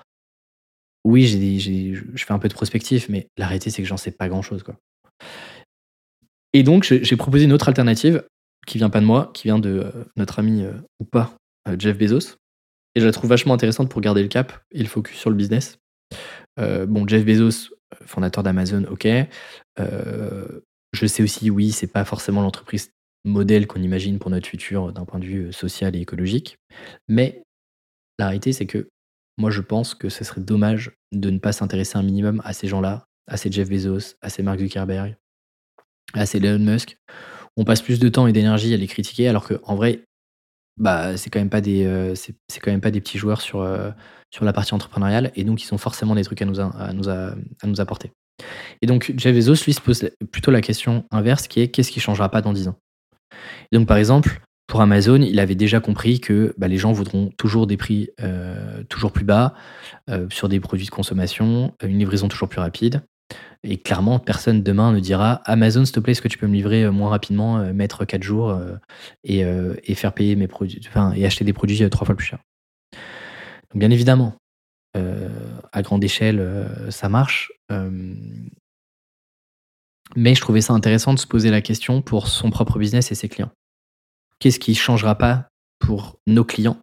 Oui, je fais un peu de prospective, mais la réalité c'est que j'en sais pas grand-chose. Quoi. Et donc j'ai proposé une autre alternative qui vient pas de moi, qui vient de euh, notre ami euh, ou pas, euh, Jeff Bezos. Et je la trouve vachement intéressante pour garder le cap et le focus sur le business. bon, Jeff Bezos, fondateur d'Amazon, ok. Euh, je sais aussi, oui, c'est pas forcément l'entreprise modèle qu'on imagine pour notre futur d'un point de vue social et écologique. Mais la réalité, c'est que moi, je pense que ce serait dommage de ne pas s'intéresser un minimum à ces gens-là, à ces Jeff Bezos, à ces Mark Zuckerberg, à ces Elon Musk. On passe plus de temps et d'énergie à les critiquer, alors qu'en vrai, bah, c'est quand même pas des, euh, quand même pas des petits joueurs sur, euh, sur la partie entrepreneuriale, et donc ils ont forcément des trucs à nous, à nous, à nous apporter. Et donc Jeff Bezos, lui, se pose plutôt la question inverse, qui est qu'est-ce qui changera pas dans 10 ans? Donc par exemple, pour Amazon, il avait déjà compris que bah, les gens voudront toujours des prix euh, toujours plus bas sur des produits de consommation, une livraison toujours plus rapide. Et clairement, personne demain ne dira Amazon, s'il te plaît, est-ce que tu peux me livrer euh, moins rapidement, euh, mettre 4 jours euh, et, et, faire payer mes produits, enfin, et acheter des produits trois fois plus cher. Donc, bien évidemment, à grande échelle, ça marche. Mais je trouvais ça intéressant de se poser la question pour son propre business et ses clients. Qu'est-ce qui ne changera pas pour nos clients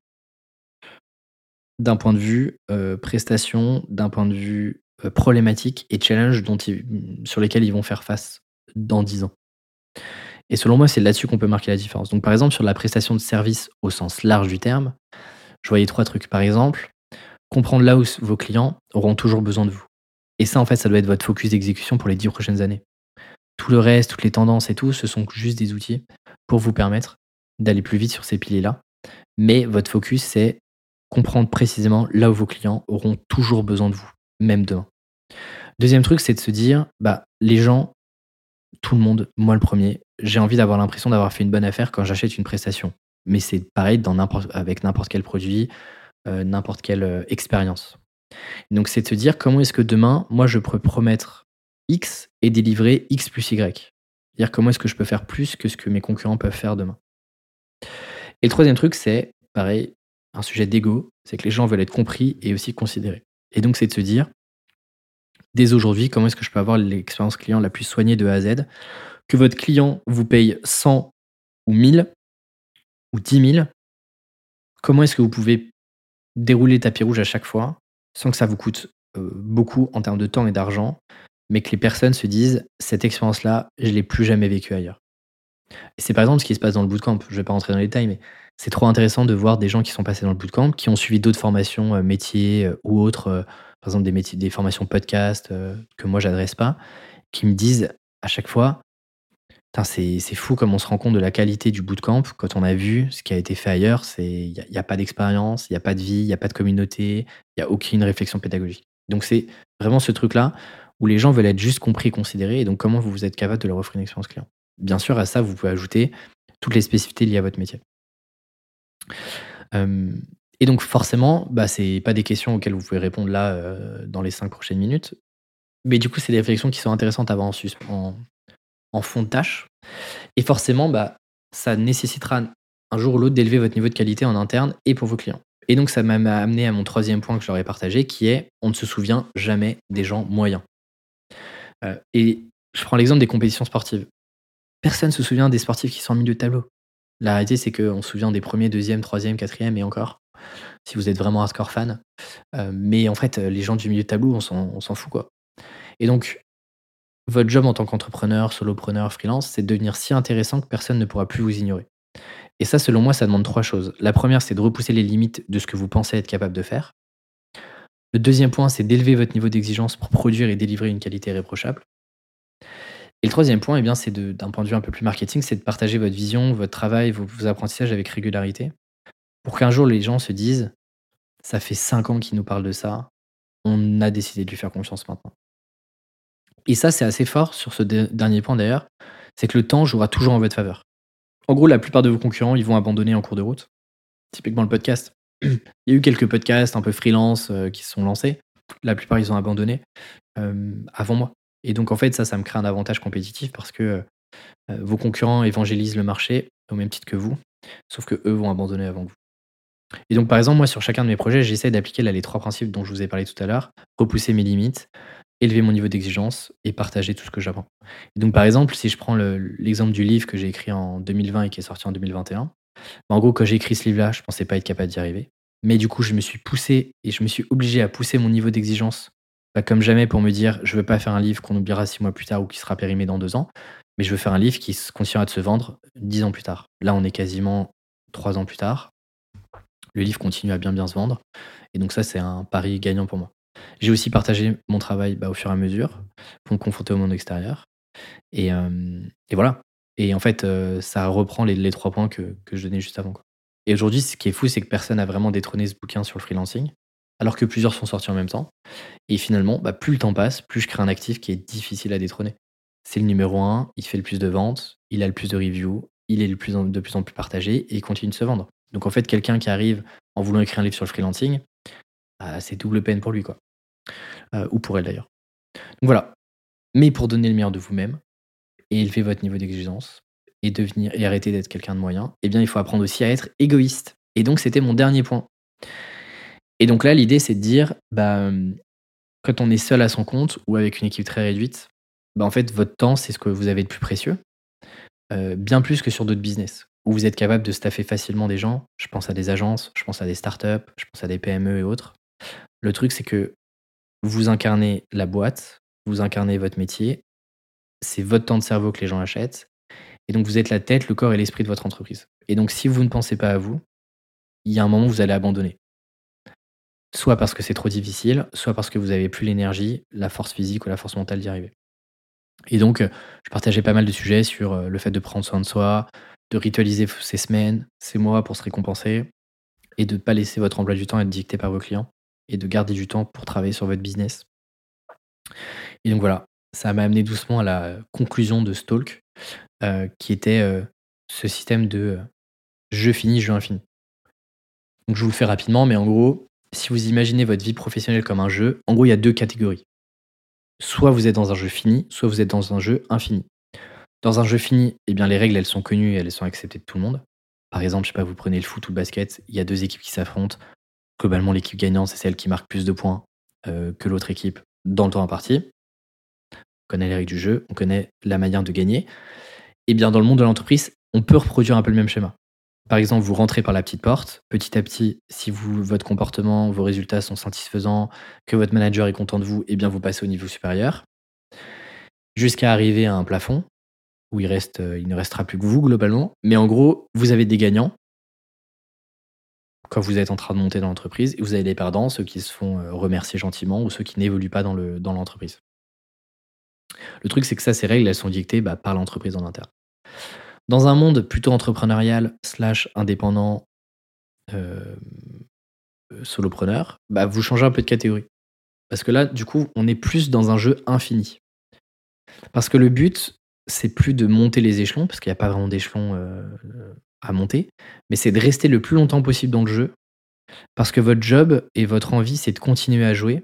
d'un point de vue prestation, d'un point de vue euh, problématiques et challenges dont sur lesquels ils vont faire face dans 10 ans? Et selon moi, c'est là-dessus qu'on peut marquer la différence. Donc par exemple, sur la prestation de service au sens large du terme, je voyais trois trucs. Par exemple, comprendre là où vos clients auront toujours besoin de vous. Et ça, en fait, ça doit être votre focus d'exécution pour les 10 prochaines années. Tout le reste, toutes les tendances et tout, ce sont juste des outils pour vous permettre d'aller plus vite sur ces piliers-là. Mais votre focus, c'est comprendre précisément là où vos clients auront toujours besoin de vous même demain. Deuxième truc, c'est de se dire, bah, les gens, tout le monde, moi le premier, j'ai envie d'avoir l'impression d'avoir fait une bonne affaire quand j'achète une prestation. Mais c'est pareil avec n'importe quel produit, euh, n'importe quelle euh, expérience. Donc c'est de se dire comment est-ce que demain, moi je peux promettre X et délivrer X plus Y. Dire comment est-ce que je peux faire plus que ce que mes concurrents peuvent faire demain. Et le troisième truc, c'est pareil, un sujet d'ego, c'est que les gens veulent être compris et aussi considérés. Et donc, c'est de se dire, dès aujourd'hui, comment est-ce que je peux avoir l'expérience client la plus soignée de A à Z? Que votre client vous paye 100 ou 1000 ou 10 000, comment est-ce que vous pouvez dérouler tapis rouge à chaque fois sans que ça vous coûte euh, beaucoup en termes de temps et d'argent, mais que les personnes se disent, cette expérience-là, je l'ai plus jamais vécue ailleurs. C'est par exemple ce qui se passe dans le bootcamp. Je ne vais pas rentrer dans les détails, mais c'est trop intéressant de voir des gens qui sont passés dans le bootcamp, qui ont suivi d'autres formations euh, métiers euh, ou autres, euh, par exemple des, formations podcast que moi j'adresse pas, qui me disent à chaque fois c'est fou comme on se rend compte de la qualité du bootcamp quand on a vu ce qui a été fait ailleurs. Il n'y a, pas d'expérience, il n'y a pas de vie, il n'y a pas de communauté, il n'y a aucune réflexion pédagogique. Donc c'est vraiment ce truc-là où les gens veulent être juste compris et considérés. Et donc comment vous êtes capable de leur offrir une expérience client Bien sûr, à ça, vous pouvez ajouter toutes les spécificités liées à votre métier et donc forcément, bah, c'est pas des questions auxquelles vous pouvez répondre là dans les cinq prochaines minutes. Mais du coup, c'est des réflexions qui sont intéressantes à avoir en, en, fond de tâche. Et forcément, bah, ça nécessitera un jour ou l'autre d'élever votre niveau de qualité en interne et pour vos clients. Et donc ça m'a amené à mon troisième point que ai partagé, qui est on ne se souvient jamais des gens moyens. Et je prends l'exemple des compétitions sportives. Personne ne se souvient des sportifs qui sont en milieu de tableau. La réalité, c'est qu'on se souvient des premiers, deuxième, troisième, quatrième et encore, si vous êtes vraiment un score fan. Euh, mais en fait, les gens du milieu de tableau, on s'en fout, quoi. Et donc, votre job en tant qu'entrepreneur, solopreneur, freelance, c'est de devenir si intéressant que personne ne pourra plus vous ignorer. Et ça, selon moi, ça demande trois choses. La première, c'est de repousser les limites de ce que vous pensez être capable de faire. Le deuxième point, c'est d'élever votre niveau d'exigence pour produire et délivrer une qualité irréprochable. Et le troisième point, eh c'est d'un point de vue un peu plus marketing, c'est de partager votre vision, votre travail, vos, apprentissages avec régularité, pour qu'un jour les gens se disent, ça fait cinq ans qu'ils nous parlent de ça, on a décidé de lui faire confiance maintenant. Et ça, c'est assez fort sur ce dernier point d'ailleurs, c'est que le temps jouera toujours en votre faveur. En gros, la plupart de vos concurrents, ils vont abandonner en cours de route. Typiquement le podcast. Il y a eu quelques podcasts un peu freelance euh, qui se sont lancés. La plupart, ils ont abandonné euh, avant moi. Et donc, en fait, ça, ça me crée un avantage compétitif parce que euh, vos concurrents évangélisent le marché au même titre que vous, sauf que eux vont abandonner avant vous. Et donc, par exemple, moi, sur chacun de mes projets, j'essaie d'appliquer les trois principes dont je vous ai parlé tout à l'heure repousser mes limites, élever mon niveau d'exigence et partager tout ce que j'apprends. Donc, par exemple, si je prends l'exemple du livre que j'ai écrit en 2020 et qui est sorti en 2021, bah, en gros, quand j'ai écrit ce livre-là, je ne pensais pas être capable d'y arriver. Mais du coup, je me suis poussé et je me suis obligé à pousser mon niveau d'exigence comme jamais pour me dire je veux pas faire un livre qu'on oubliera six mois plus tard ou qui sera périmé dans deux ans, mais je veux faire un livre qui continuera de se vendre dix ans plus tard. Là, on est quasiment trois ans plus tard. Le livre continue à bien bien se vendre. Et donc ça, c'est un pari gagnant pour moi. J'ai aussi partagé mon travail bah, au fur et à mesure pour me confronter au monde extérieur. Et, euh, voilà. Et en fait, euh, ça reprend les, trois points que, je donnais juste avant. Et aujourd'hui, ce qui est fou, c'est que personne n'a vraiment détrôné ce bouquin sur le freelancing alors que plusieurs sont sortis en même temps. Et finalement, bah, plus le temps passe, plus je crée un actif qui est difficile à détrôner. C'est le numéro un, il fait le plus de ventes, il a le plus de reviews, il est de plus en plus partagé et il continue de se vendre. Donc en fait, quelqu'un qui arrive en voulant écrire un livre sur le freelancing, bah, c'est double peine pour lui, quoi. Euh, ou pour elle d'ailleurs. Donc voilà. mais pour donner le meilleur de vous-même élever votre niveau d'exigence et devenir et arrêter d'être quelqu'un de moyen, eh bien il faut apprendre aussi à être égoïste. Et donc c'était mon dernier point. Et donc là l'idée c'est de dire bah quand on est seul à son compte ou avec une équipe très réduite, bah en fait votre temps c'est ce que vous avez de plus précieux, euh, bien plus que sur d'autres business où vous êtes capable de staffer facilement des gens. Je pense à des agences, je pense à des startups, je pense à des PME et autres. Le truc c'est que vous incarnez la boîte, vous incarnez votre métier, c'est votre temps de cerveau que les gens achètent, et donc vous êtes la tête, le corps et l'esprit de votre entreprise. Et donc si vous ne pensez pas à vous, il y a un moment où vous allez abandonner. Soit parce que c'est trop difficile, soit parce que vous n'avez plus l'énergie, la force physique ou la force mentale d'y arriver. Et donc, je partageais pas mal de sujets sur euh, le fait de prendre soin de soi, de ritualiser ses semaines, ses mois pour se récompenser, et de ne pas laisser votre emploi du temps être dicté par vos clients, et de garder du temps pour travailler sur votre business. Et donc voilà, ça m'a amené doucement à la conclusion de ce talk, euh, qui était euh, ce système de je finis, je infini. Donc je vous le fais rapidement, mais en gros, si vous imaginez votre vie professionnelle comme un jeu, en gros, il y a deux catégories. Soit vous êtes dans un jeu fini, soit vous êtes dans un jeu infini. Dans un jeu fini, eh bien, les règles, elles sont connues et elles sont acceptées de tout le monde. Par exemple, je sais pas, vous prenez le foot ou le basket, il y a deux équipes qui s'affrontent. Globalement, l'équipe gagnante, c'est celle qui marque plus de points euh, que l'autre équipe dans le temps imparti. On connaît les règles du jeu, on connaît la manière de gagner. Et eh bien, dans le monde de l'entreprise, on peut reproduire un peu le même schéma. Par exemple, vous rentrez par la petite porte. Petit à petit, si votre comportement, vos résultats sont satisfaisants, que votre manager est content de vous, eh bien vous passez au niveau supérieur. Jusqu'à arriver à un plafond où euh, il ne restera plus que vous globalement. Mais en gros, vous avez des gagnants quand vous êtes en train de monter dans l'entreprise et vous avez des perdants, ceux qui se font euh, remercier gentiment ou ceux qui n'évoluent pas dans l'entreprise. Le truc, c'est que ça, ces règles, elles sont dictées bah, par l'entreprise en interne. Dans un monde plutôt entrepreneurial, slash indépendant, euh, solopreneur, bah, vous changez un peu de catégorie. Parce que là, du coup, on est plus dans un jeu infini. Parce que le but, c'est plus de monter les échelons, parce qu'il n'y a pas vraiment d'échelons euh, à monter, mais c'est de rester le plus longtemps possible dans le jeu. Parce que votre job et votre envie, c'est de continuer à jouer.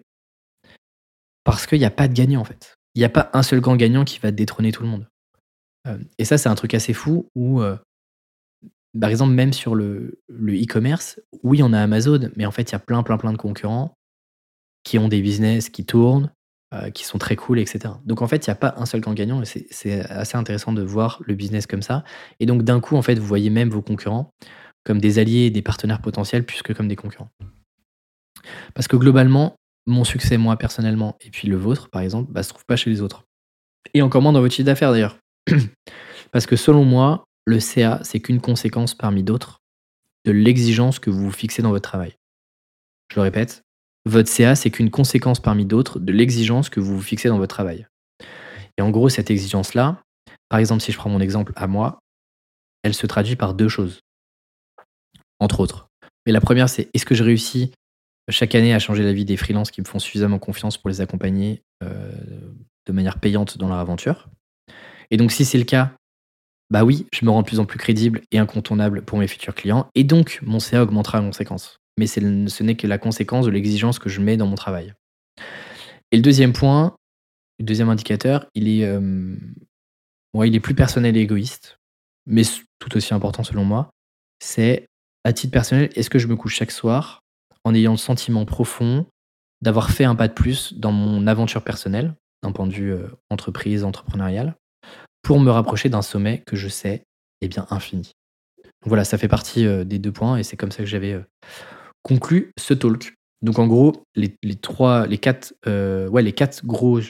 Parce qu'il n'y a pas de gagnant, en fait. Il n'y a pas un seul grand gagnant qui va détrôner tout le monde. Euh, et ça, c'est un truc assez fou où, euh, par exemple, même sur le e-commerce, oui, on a Amazon, mais en fait, il y a plein, plein, plein de concurrents qui ont des business qui tournent, euh, qui sont très cool, etc. Donc en fait, il n'y a pas un seul grand gagnant c'est assez intéressant de voir le business comme ça. Et donc d'un coup, en fait, vous voyez même vos concurrents comme des alliés et des partenaires potentiels plus que comme des concurrents. Parce que globalement, mon succès, moi personnellement, et puis le vôtre, par exemple, bah, se trouve pas chez les autres. Et encore moins dans votre chiffre d'affaires d'ailleurs. Parce que selon moi, le CA, c'est qu'une conséquence parmi d'autres de l'exigence que vous vous fixez dans votre travail. Je le répète, votre CA, c'est qu'une conséquence parmi d'autres de l'exigence que vous vous fixez dans votre travail. Et en gros, cette exigence-là, par exemple, si je prends mon exemple à moi, elle se traduit par deux choses, entre autres. Mais la première, c'est est-ce que je réussis chaque année à changer la vie des freelances qui me font suffisamment confiance pour les accompagner euh, de manière payante dans leur aventure et donc, si c'est le cas, bah oui, je me rends de plus en plus crédible et incontournable pour mes futurs clients, et donc mon CA augmentera en conséquence. Mais ce n'est que la conséquence de l'exigence que je mets dans mon travail. Et le deuxième point, le deuxième indicateur, il est, euh, il est plus personnel et égoïste, mais tout aussi important selon moi, c'est à titre personnel, est-ce que je me couche chaque soir en ayant le sentiment profond d'avoir fait un pas de plus dans mon aventure personnelle, d'un point de vue euh, entreprise, entrepreneurial, pour me rapprocher d'un sommet que je sais est bien infini. voilà, ça fait partie euh, des deux points et c'est comme ça que j'avais euh, conclu ce talk. Donc en gros, les, trois, les quatre, ouais, les quatre grosses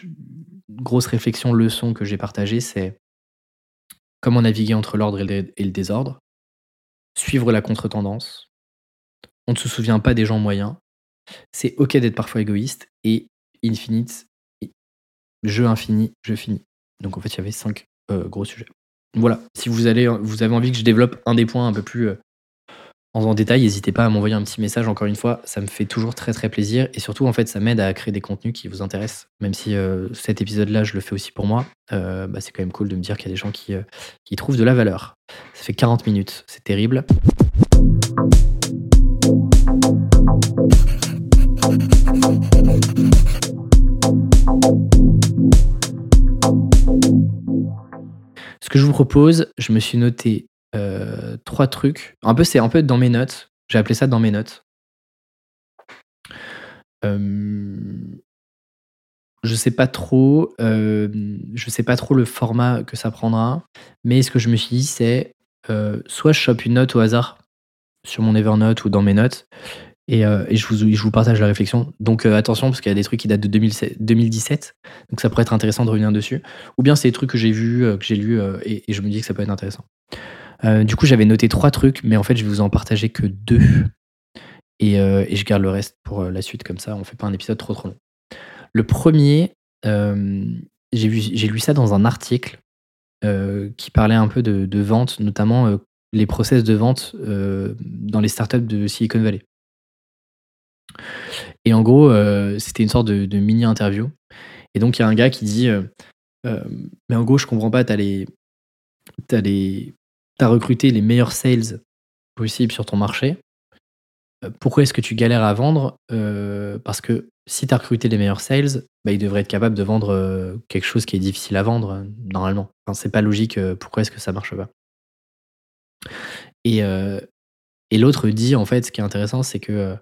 réflexions, leçons que j'ai partagées, c'est comment naviguer entre l'ordre et, le désordre, suivre la contre-tendance, on ne se souvient pas des gens moyens, c'est ok d'être parfois égoïste et infinite, jeu infini, je finis. Donc en fait, il y avait cinq euh, gros sujet. Voilà, si vous, allez, vous avez envie que je développe un des points un peu plus euh, en, détail, n'hésitez pas à m'envoyer un petit message encore une fois, ça me fait toujours très très plaisir et surtout en fait ça m'aide à créer des contenus qui vous intéressent, même si euh, cet épisode-là je le fais aussi pour moi, bah, c'est quand même cool de me dire qu'il y a des gens qui, qui trouvent de la valeur. Ça fait 40 minutes, c'est terrible. Que je vous propose, je me suis noté, heu, 3 trucs. Un peu c'est dans mes notes. J'ai appelé ça dans mes notes. Hem, je sais pas trop, hem, je sais pas trop le format que ça prendra, mais ce que je me suis dit, c'est, soit je chope une note au hasard sur mon Evernote ou dans mes notes et heu et je vous je vous partage la réflexion. Donc heu, attention parce qu'il y a des trucs qui datent de 2016 2017, donc ça pourrait être intéressant de revenir dessus. Ou bien c'est des trucs que j'ai vus, heu, que j'ai lus, et je me dis que ça peut être intéressant. Du coup, j'avais noté 3 trucs, mais en fait, je vais vous en partager que 2 et je garde le reste pour, la suite comme ça, on fait pas un épisode trop, trop long. Le 1er, hem, j'ai lu ça dans un article, qui parlait un peu de vente, notamment, les process de vente, heu, dans les startups de Silicon Valley. Et en gros, heu, c'était une sorte de de mini interview et donc il y a un gars qui dit, heu, hem: «Mais en gros, je comprends pas, tu as les les as recruté les meilleurs sales possibles sur ton marché. Pourquoi est-ce que tu galères à vendre? Parce que si tu as recruté les meilleurs sales, bah, ils devraient être capables de vendre, quelque chose qui est difficile à vendre, normalement. Enfin, c'est pas logique, pourquoi est-ce que ça marche pas?» Et heu et l'autre dit, en fait, ce qui est intéressant, c'est que, heu,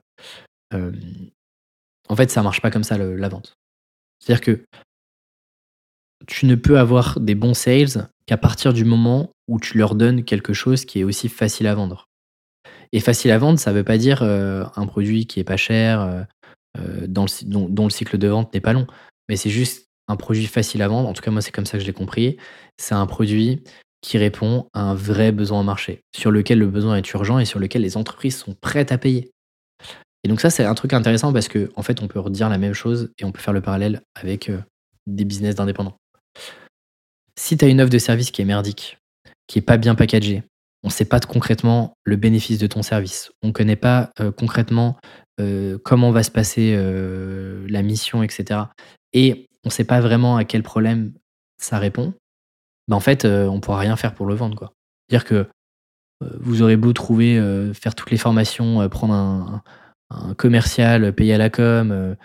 hem, en fait, ça marche pas comme ça la vente. C'est-à-dire que tu ne peux avoir des bons sales qu'à partir du moment où tu leur donnes quelque chose qui est aussi facile à vendre. Et facile à vendre, ça veut pas dire, un produit qui est pas cher, dans dont dont le cycle de vente n'est pas long. Mais c'est juste un produit facile à vendre, en tout cas moi c'est comme ça que je l'ai compris. C'est un produit qui répond à un vrai besoin marché, sur lequel le besoin est urgent et sur lequel les entreprises sont prêtes à payer. Et donc ça, c'est un truc intéressant parce qu'en fait, on peut redire la même chose et on peut faire le parallèle avec, heu, des business d'indépendants. Si tu as une offre de service qui est merdique, qui est pas bien packagée, on sait pas concrètement le bénéfice de ton service, on connaît pas, heu, concrètement, heu, comment va se passer, la mission et cetera et on sait pas vraiment à quel problème ça répond, bah, en fait, heu, on pourra rien faire pour le vendre, quoi. Dire que, heu, vous aurez beau trouver, heu, faire toutes les formations, prendre un commercial, payer à la com,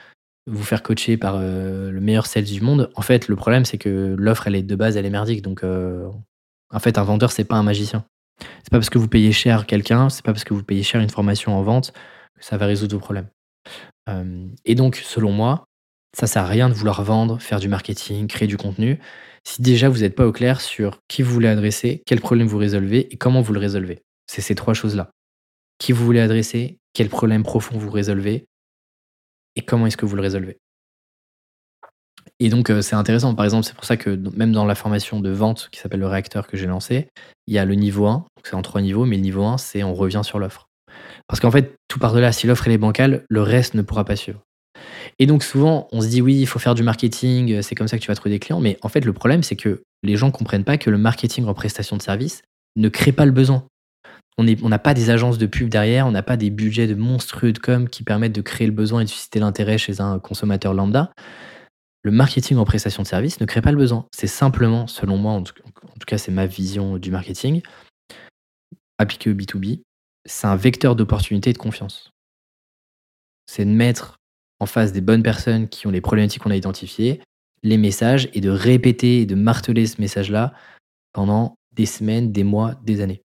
vous faire coacher par, le meilleur sales du monde. En fait, le problème, c'est que l'offre, elle est de base, elle est merdique donc en fait, un vendeur, c'est pas un magicien. C'est pas parce que vous payez cher quelqu'un, c'est pas parce que vous payez cher une formation en vente que ça va résoudre vos problèmes. Et donc selon moi, ça sert à rien de vouloir vendre, faire du marketing, créer du contenu, si déjà vous êtes pas au clair sur qui vous voulez adresser, quel problème vous résolvez et comment vous le résolvez. C'est ces 3 choses-là. Qui vous voulez adresser, quel problème profond vous résolvez et comment est-ce que vous le résolvez. Et donc heu, c'est intéressant. Par exemple, c'est pour ça que même dans la formation de vente qui s'appelle le réacteur que j'ai lancé, il y a le niveau 1, donc c'est en 3 niveaux, mais le niveau 1, c'est on revient sur l'offre. Parce qu'en fait, tout part de là, si l'offre est bancale, le reste ne pourra pas suivre. Et donc souvent, on se dit: «Oui, il faut faire du marketing, heu, c'est comme ça que tu vas trouver des clients», mais en fait, le problème, c'est que les gens comprennent pas que le marketing en prestation de service ne crée pas le besoin. On n'a pas des agences de pub derrière, on n'a pas des budgets de monstrueux de com qui permettent de créer le besoin et de susciter l'intérêt chez un consommateur lambda. Le marketing en prestation de service ne crée pas le besoin. C'est simplement, selon moi, en tout cas, c'est ma vision du marketing appliqué au B2B, c'est un vecteur d'opportunité et de confiance. C'est de mettre en face des bonnes personnes qui ont les problématiques qu'on a identifiées, les messages et de répéter et de marteler ce message-là pendant des semaines, des mois, des années.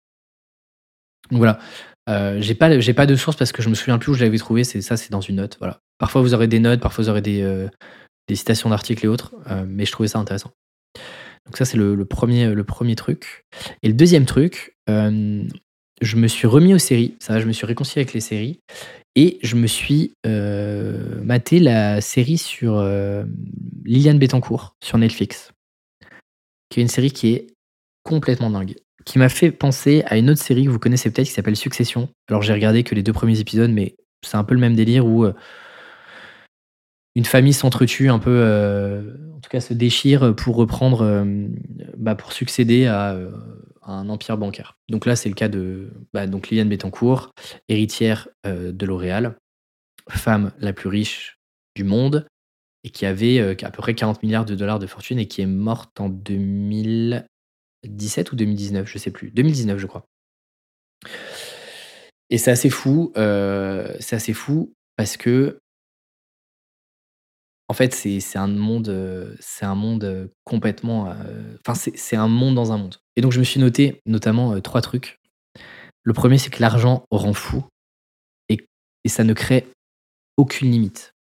Donc voilà, heu, j'ai pas de source parce que je me souviens plus où je l'avais trouvé, c'est ça, c'est dans une note. Parfois vous aurez des notes, parfois vous aurez des, des citations d'articles et autres, heu, mais je trouvais ça intéressant. Donc ça, c'est le le 1er, heu, le 1er truc et le 2e truc, je me suis remis aux séries. Ça je me suis réconcilié avec les séries et je me suis, heu, maté la série sur, hem, Liliane Bettencourt sur Netflix. Qui est une série qui est complètement dingue, qui m'a fait penser à une autre série que vous connaissez peut-être qui s'appelle Succession. Alors j'ai regardé que les 2 premiers épisodes, mais c'est un peu le même délire où, heu une famille s'entretue un peu, en tout cas se déchire pour reprendre, bah, pour succéder à un empire bancaire. Donc là, c'est le cas de, bah, donc Liliane Bettencourt, héritière, heu, de L'Oréal, femme la plus riche du monde et qui avait, a à peu près 40 000 000 $ de fortune et qui est morte en 2017 ou 2019, je sais plus. 2019, je crois. Et c'est assez fou, heu, c'est assez fou parce que en fait, c'est un monde, c'est un monde, complètement, enfin, c'est un monde dans un monde. Et donc je me suis noté notamment trois trucs. Le premier, c'est que l'argent rend fou et, et ça ne crée aucune limite.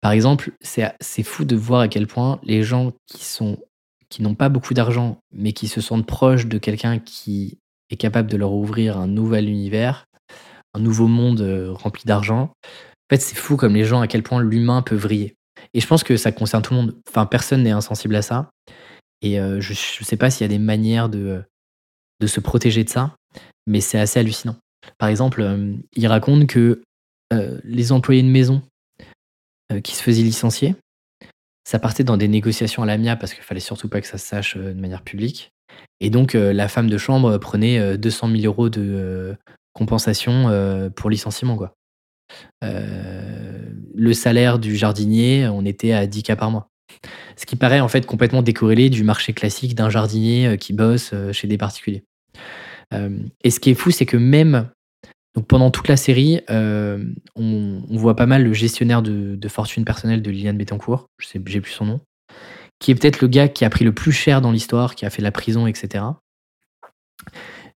Par exemple, c'est fou de voir à quel point les gens qui sont qui n'ont pas beaucoup d'argent, mais qui se sentent proches de quelqu'un qui est capable de leur ouvrir un nouvel univers, un nouveau monde euh, rempli d'argent. En fait, c'est fou comme les gens à quel point l'humain peut vriller. Et je pense que ça concerne tout le monde. Enfin, personne n'est insensible à ça. Et euh, je ne sais pas s'il y a des manières de, de se protéger de ça, mais c'est assez hallucinant. Par exemple, euh, il raconte que les employés de maison qui se faisaient licencier, ça partait dans des négociations à l'AMIA parce qu'il fallait surtout pas que ça se sache de manière publique. Et donc, la femme de chambre prenait 200 000 euros de compensation pour licenciement. Le salaire du jardinier, on était à 10 cas par mois. Ce qui paraît en fait complètement décorrélé du marché classique d'un jardinier qui bosse chez des particuliers. et ce qui est fou, c'est que même donc pendant toute la série, on, voit pas mal le gestionnaire de, fortune personnelle de Liliane Bettencourt, je sais, j'ai plus son nom, qui est peut-être le gars qui a pris le plus cher dans l'histoire, qui a fait la prison, etc.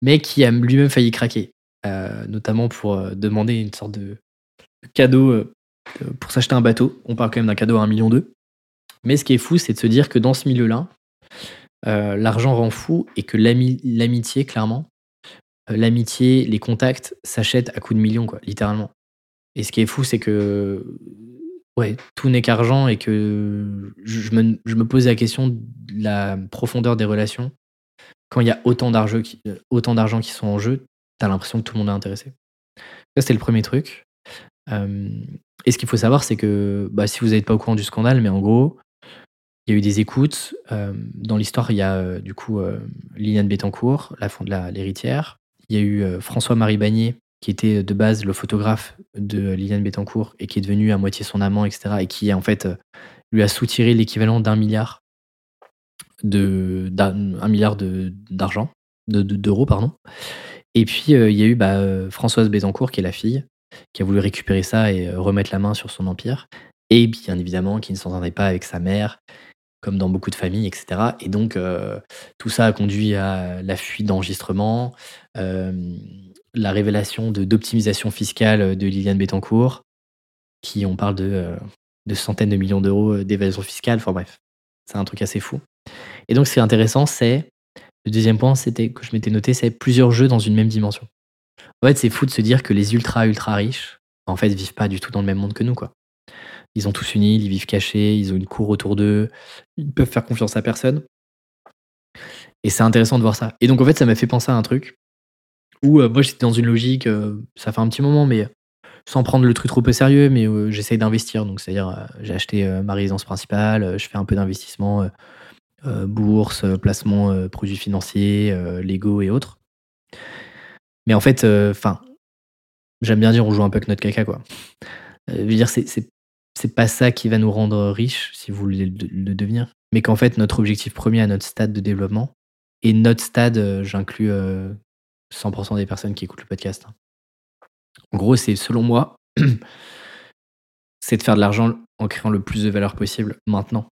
Mais qui a lui-même failli craquer, notamment pour demander une sorte de cadeau pour s'acheter un bateau. On parle quand même d'un cadeau à un million d'eux. Mais ce qui est fou, c'est de se dire que dans ce milieu-là, l'argent rend fou et que l'amitié, clairement, euh, l'amitié, les contacts s'achètent à coups de millions, quoi, littéralement. Et ce qui est fou, c'est que ouais, tout n'est qu'argent et que je me, pose la question de la profondeur des relations. Quand il y a autant d'argent qui, euh, autant d'argent qui sont en jeu, t'as l'impression que tout le monde est intéressé. Ça, c'était le premier truc. Euh, et ce qu'il faut savoir, c'est que bah, si vous n'êtes pas au courant du scandale, mais en gros, il y a eu des écoutes. dans l'histoire, il y a du coup Liliane Bettencourt, la fond de l'héritière. Il y a eu euh, François-Marie Bagné, qui était de base le photographe de Liliane Bettencourt et qui est devenu à moitié son amant, etc. Et qui, en fait, euh, lui a soutiré l'équivalent d'un milliard de milliard d'argent, d'euros, pardon. Et puis, euh, il y a eu bah, Françoise Bettencourt, qui est la fille, qui a voulu récupérer ça et remettre la main sur son empire. Et bien évidemment, qui ne s'entendait pas avec sa mère, comme dans beaucoup de familles, etc. Et donc, euh, tout ça a conduit à la fuite d'enregistrement, euh, la révélation d'optimisation fiscale de Liliane Bettencourt, qui, on parle de, euh, de centaines de millions d'euros d'évasion fiscale. Enfin bref, c'est un truc assez fou. Et donc, ce qui est intéressant, c'est, le deuxième point, c'était que je m'étais noté, c'est plusieurs jeux dans une même dimension. En fait, c'est fou de se dire que les ultra, ultra riches, en fait, vivent pas du tout dans le même monde que nous, quoi. Ils ont tous une île, ils vivent cachés, ils ont une cour autour d'eux, ils peuvent faire confiance à personne. Et c'est intéressant de voir ça. Et donc en fait, ça m'a fait penser à un truc où euh, moi j'étais dans une logique, euh, ça fait un petit moment, mais sans prendre le truc trop au sérieux, mais euh, j'essaye d'investir. Donc c'est-à-dire, j'ai acheté ma résidence principale, je fais un peu d'investissement, bourse, placement, produits financiers, Lego et autres. Mais en fait, enfin, j'aime bien dire on joue un peu avec notre caca, quoi. je veux dire, c'est c'est pas ça qui va nous rendre riches, si vous voulez le, devenir, mais qu'en fait, notre objectif premier à notre stade de développement, et notre stade, euh, j'inclus 100% euh, des personnes qui écoutent le podcast. Hein. En gros, c'est selon moi, c'est de faire de l'argent en créant le plus de valeur possible maintenant.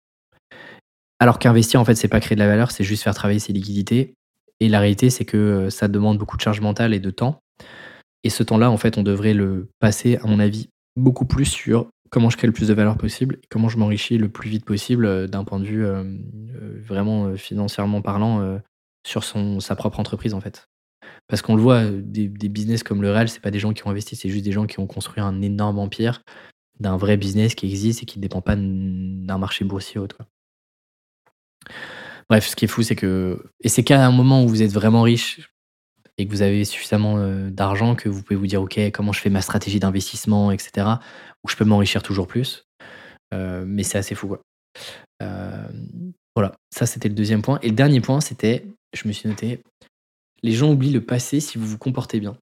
Alors qu'investir, en fait, c'est pas créer de la valeur, c'est juste faire travailler ses liquidités. Et la réalité, c'est que euh, ça demande beaucoup de charge mentale et de temps. Et ce temps-là, en fait, on devrait le passer, à mon avis, beaucoup plus sur comment je crée le plus de valeur possible et comment je m'enrichis le plus vite possible euh, d'un point de vue euh, euh, vraiment financièrement parlant sur son, sa propre entreprise en fait. Parce qu'on le voit, des, business comme le Real, c'est pas des gens qui ont investi, c'est juste des gens qui ont construit un énorme empire d'un vrai business qui existe et qui ne dépend pas d'un marché boursier ou autre. Bref, ce qui est fou, c'est que. Et c'est qu'à un moment où vous êtes vraiment riche, et que vous avez suffisamment d'argent que vous pouvez vous dire, OK, comment je fais ma stratégie d'investissement, etc., où je peux m'enrichir toujours plus. Euh, mais c'est assez fou, quoi. Euh, voilà, ça c'était le deuxième point. Et le dernier point, c'était, je me suis noté, les gens oublient le passé si vous vous comportez bien.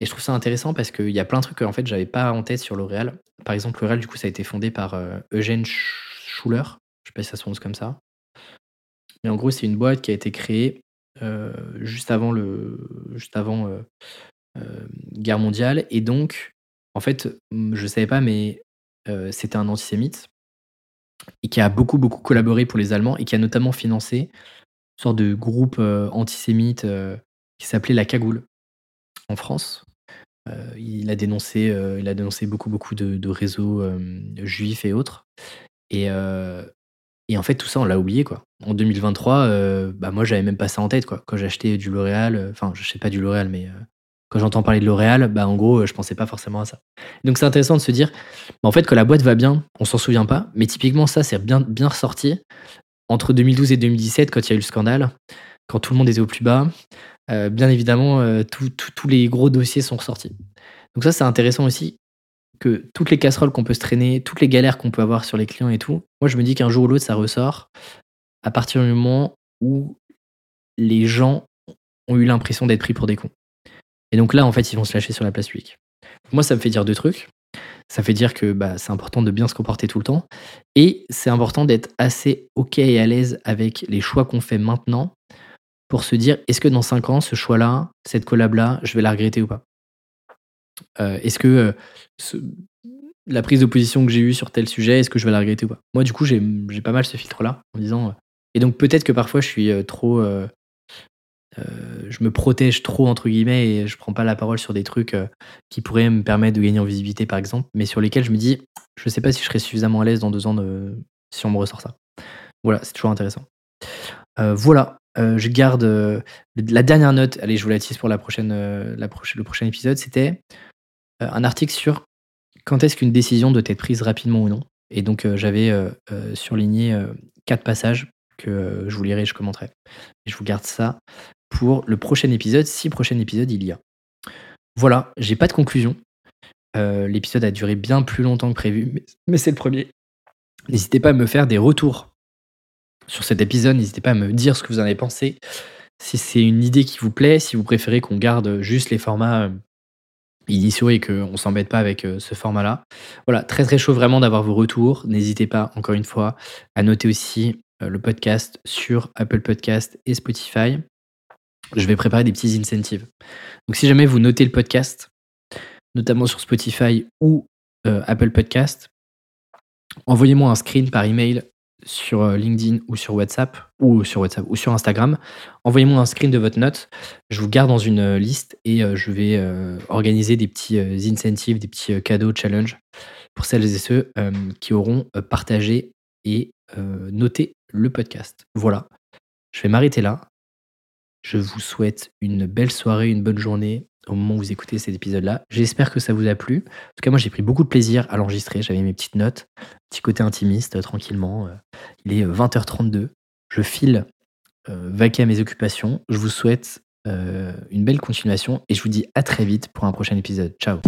Et je trouve ça intéressant parce qu'il y a plein de trucs que en fait j'avais pas en tête sur L'Oréal. Par exemple, L'Oréal, du coup, ça a été fondé par Eugène Schuller. Je sais pas si ça se prononce comme ça. Mais en gros, c'est une boîte qui a été créée euh, juste avant le juste avant euh, euh, guerre mondiale et donc en fait je savais pas mais c'était un antisémite qui a beaucoup beaucoup collaboré pour les Allemands et qui a notamment financé sorte de groupe antisémite qui s'appelait La Cagoule en France. il, a dénoncé, beaucoup, beaucoup de, réseaux juifs et autres. Et, en fait, tout ça, on l'a oublié, quoi. En 2023, bah, moi, j'avais même pas ça en tête, quoi. Quand j'achetais du L'Oréal, enfin, je sais pas du L'Oréal, mais quand j'entends parler de L'Oréal, bah, en gros, je pensais pas forcément à ça. Donc, c'est intéressant de se dire, bah, en fait, que la boîte va bien, on s'en souvient pas, mais typiquement, ça, c'est bien, bien ressorti entre 2012 et 2017, quand il y a eu le scandale, quand tout le monde était au plus bas, euh, bien évidemment, euh, tous les gros dossiers sont ressortis. Donc ça, c'est intéressant aussi que toutes les casseroles qu'on peut se traîner, toutes les galères qu'on peut avoir sur les clients et tout, moi je me dis qu'un jour ou l'autre, ça ressort à partir du moment où les gens ont eu l'impression d'être pris pour des cons. Et donc là, en fait, ils vont se lâcher sur la place publique. Moi, ça me fait dire deux trucs. Ça fait dire que bah, c'est important de bien se comporter tout le temps. Et c'est important d'être assez OK et à l'aise avec les choix qu'on fait maintenant pour se dire est-ce que dans 5 ans, ce choix-là, cette collab-là, je vais la regretter ou pas? Euh, Est-ce que euh, la prise de position que j'ai eue sur tel sujet, est-ce que je vais la regretter ou pas? Moi, du coup, j'ai pas mal ce filtre-là en disant. Euh, et donc, peut-être que parfois, je suis trop euh, je me protège trop entre guillemets et je prends pas la parole sur des trucs euh, qui pourraient me permettre de gagner en visibilité par exemple, mais sur lesquels je me dis je sais pas si je serai suffisamment à l'aise dans deux ans si on me ressort ça. Voilà, c'est toujours intéressant. Euh, voilà, je garde la dernière note. Allez, je vous la tease pour le prochain épisode. C'était un article sur quand est-ce qu'une décision doit être prise rapidement ou non. Et donc j'avais surligné quatre passages que je vous lirai et je commenterai. Je vous garde ça pour le prochain épisode, si prochain épisode il y a. Voilà, j'ai pas de conclusion. Euh, l'épisode a duré bien plus longtemps que prévu, mais, c'est le premier. N'hésitez pas à me faire des retours sur cet épisode, n'hésitez pas à me dire ce que vous en avez pensé. Si c'est une idée qui vous plaît, si vous préférez qu'on garde juste les formats euh, initiaux et qu'on s'embête pas avec euh, ce format-là. Voilà, très très chaud vraiment d'avoir vos retours. N'hésitez pas, encore une fois, à noter aussi le podcast sur Apple Podcast et Spotify je vais préparer des petits incentives. Donc si jamais vous notez le podcast, notamment sur Spotify ou euh, Apple Podcast, envoyez-moi un screen par email sur euh, LinkedIn ou sur WhatsApp ou sur Instagram. Envoyez-moi un screen de votre note. Je vous garde dans une euh, liste et je vais organiser des petits incentives, des petits cadeaux challenge pour celles et ceux qui auront partagé et noté le podcast. Voilà. Je vais m'arrêter là. Je vous souhaite une belle soirée, une bonne journée au moment où vous écoutez cet épisode-là. J'espère que ça vous a plu. En tout cas, moi, j'ai pris beaucoup de plaisir à l'enregistrer. J'avais mes petites notes, petit côté intimiste, euh, tranquillement. Euh, il est 20h32. Euh, je file vaquer à mes occupations. Je vous souhaite une belle continuation et je vous dis à très vite pour un prochain épisode. Ciao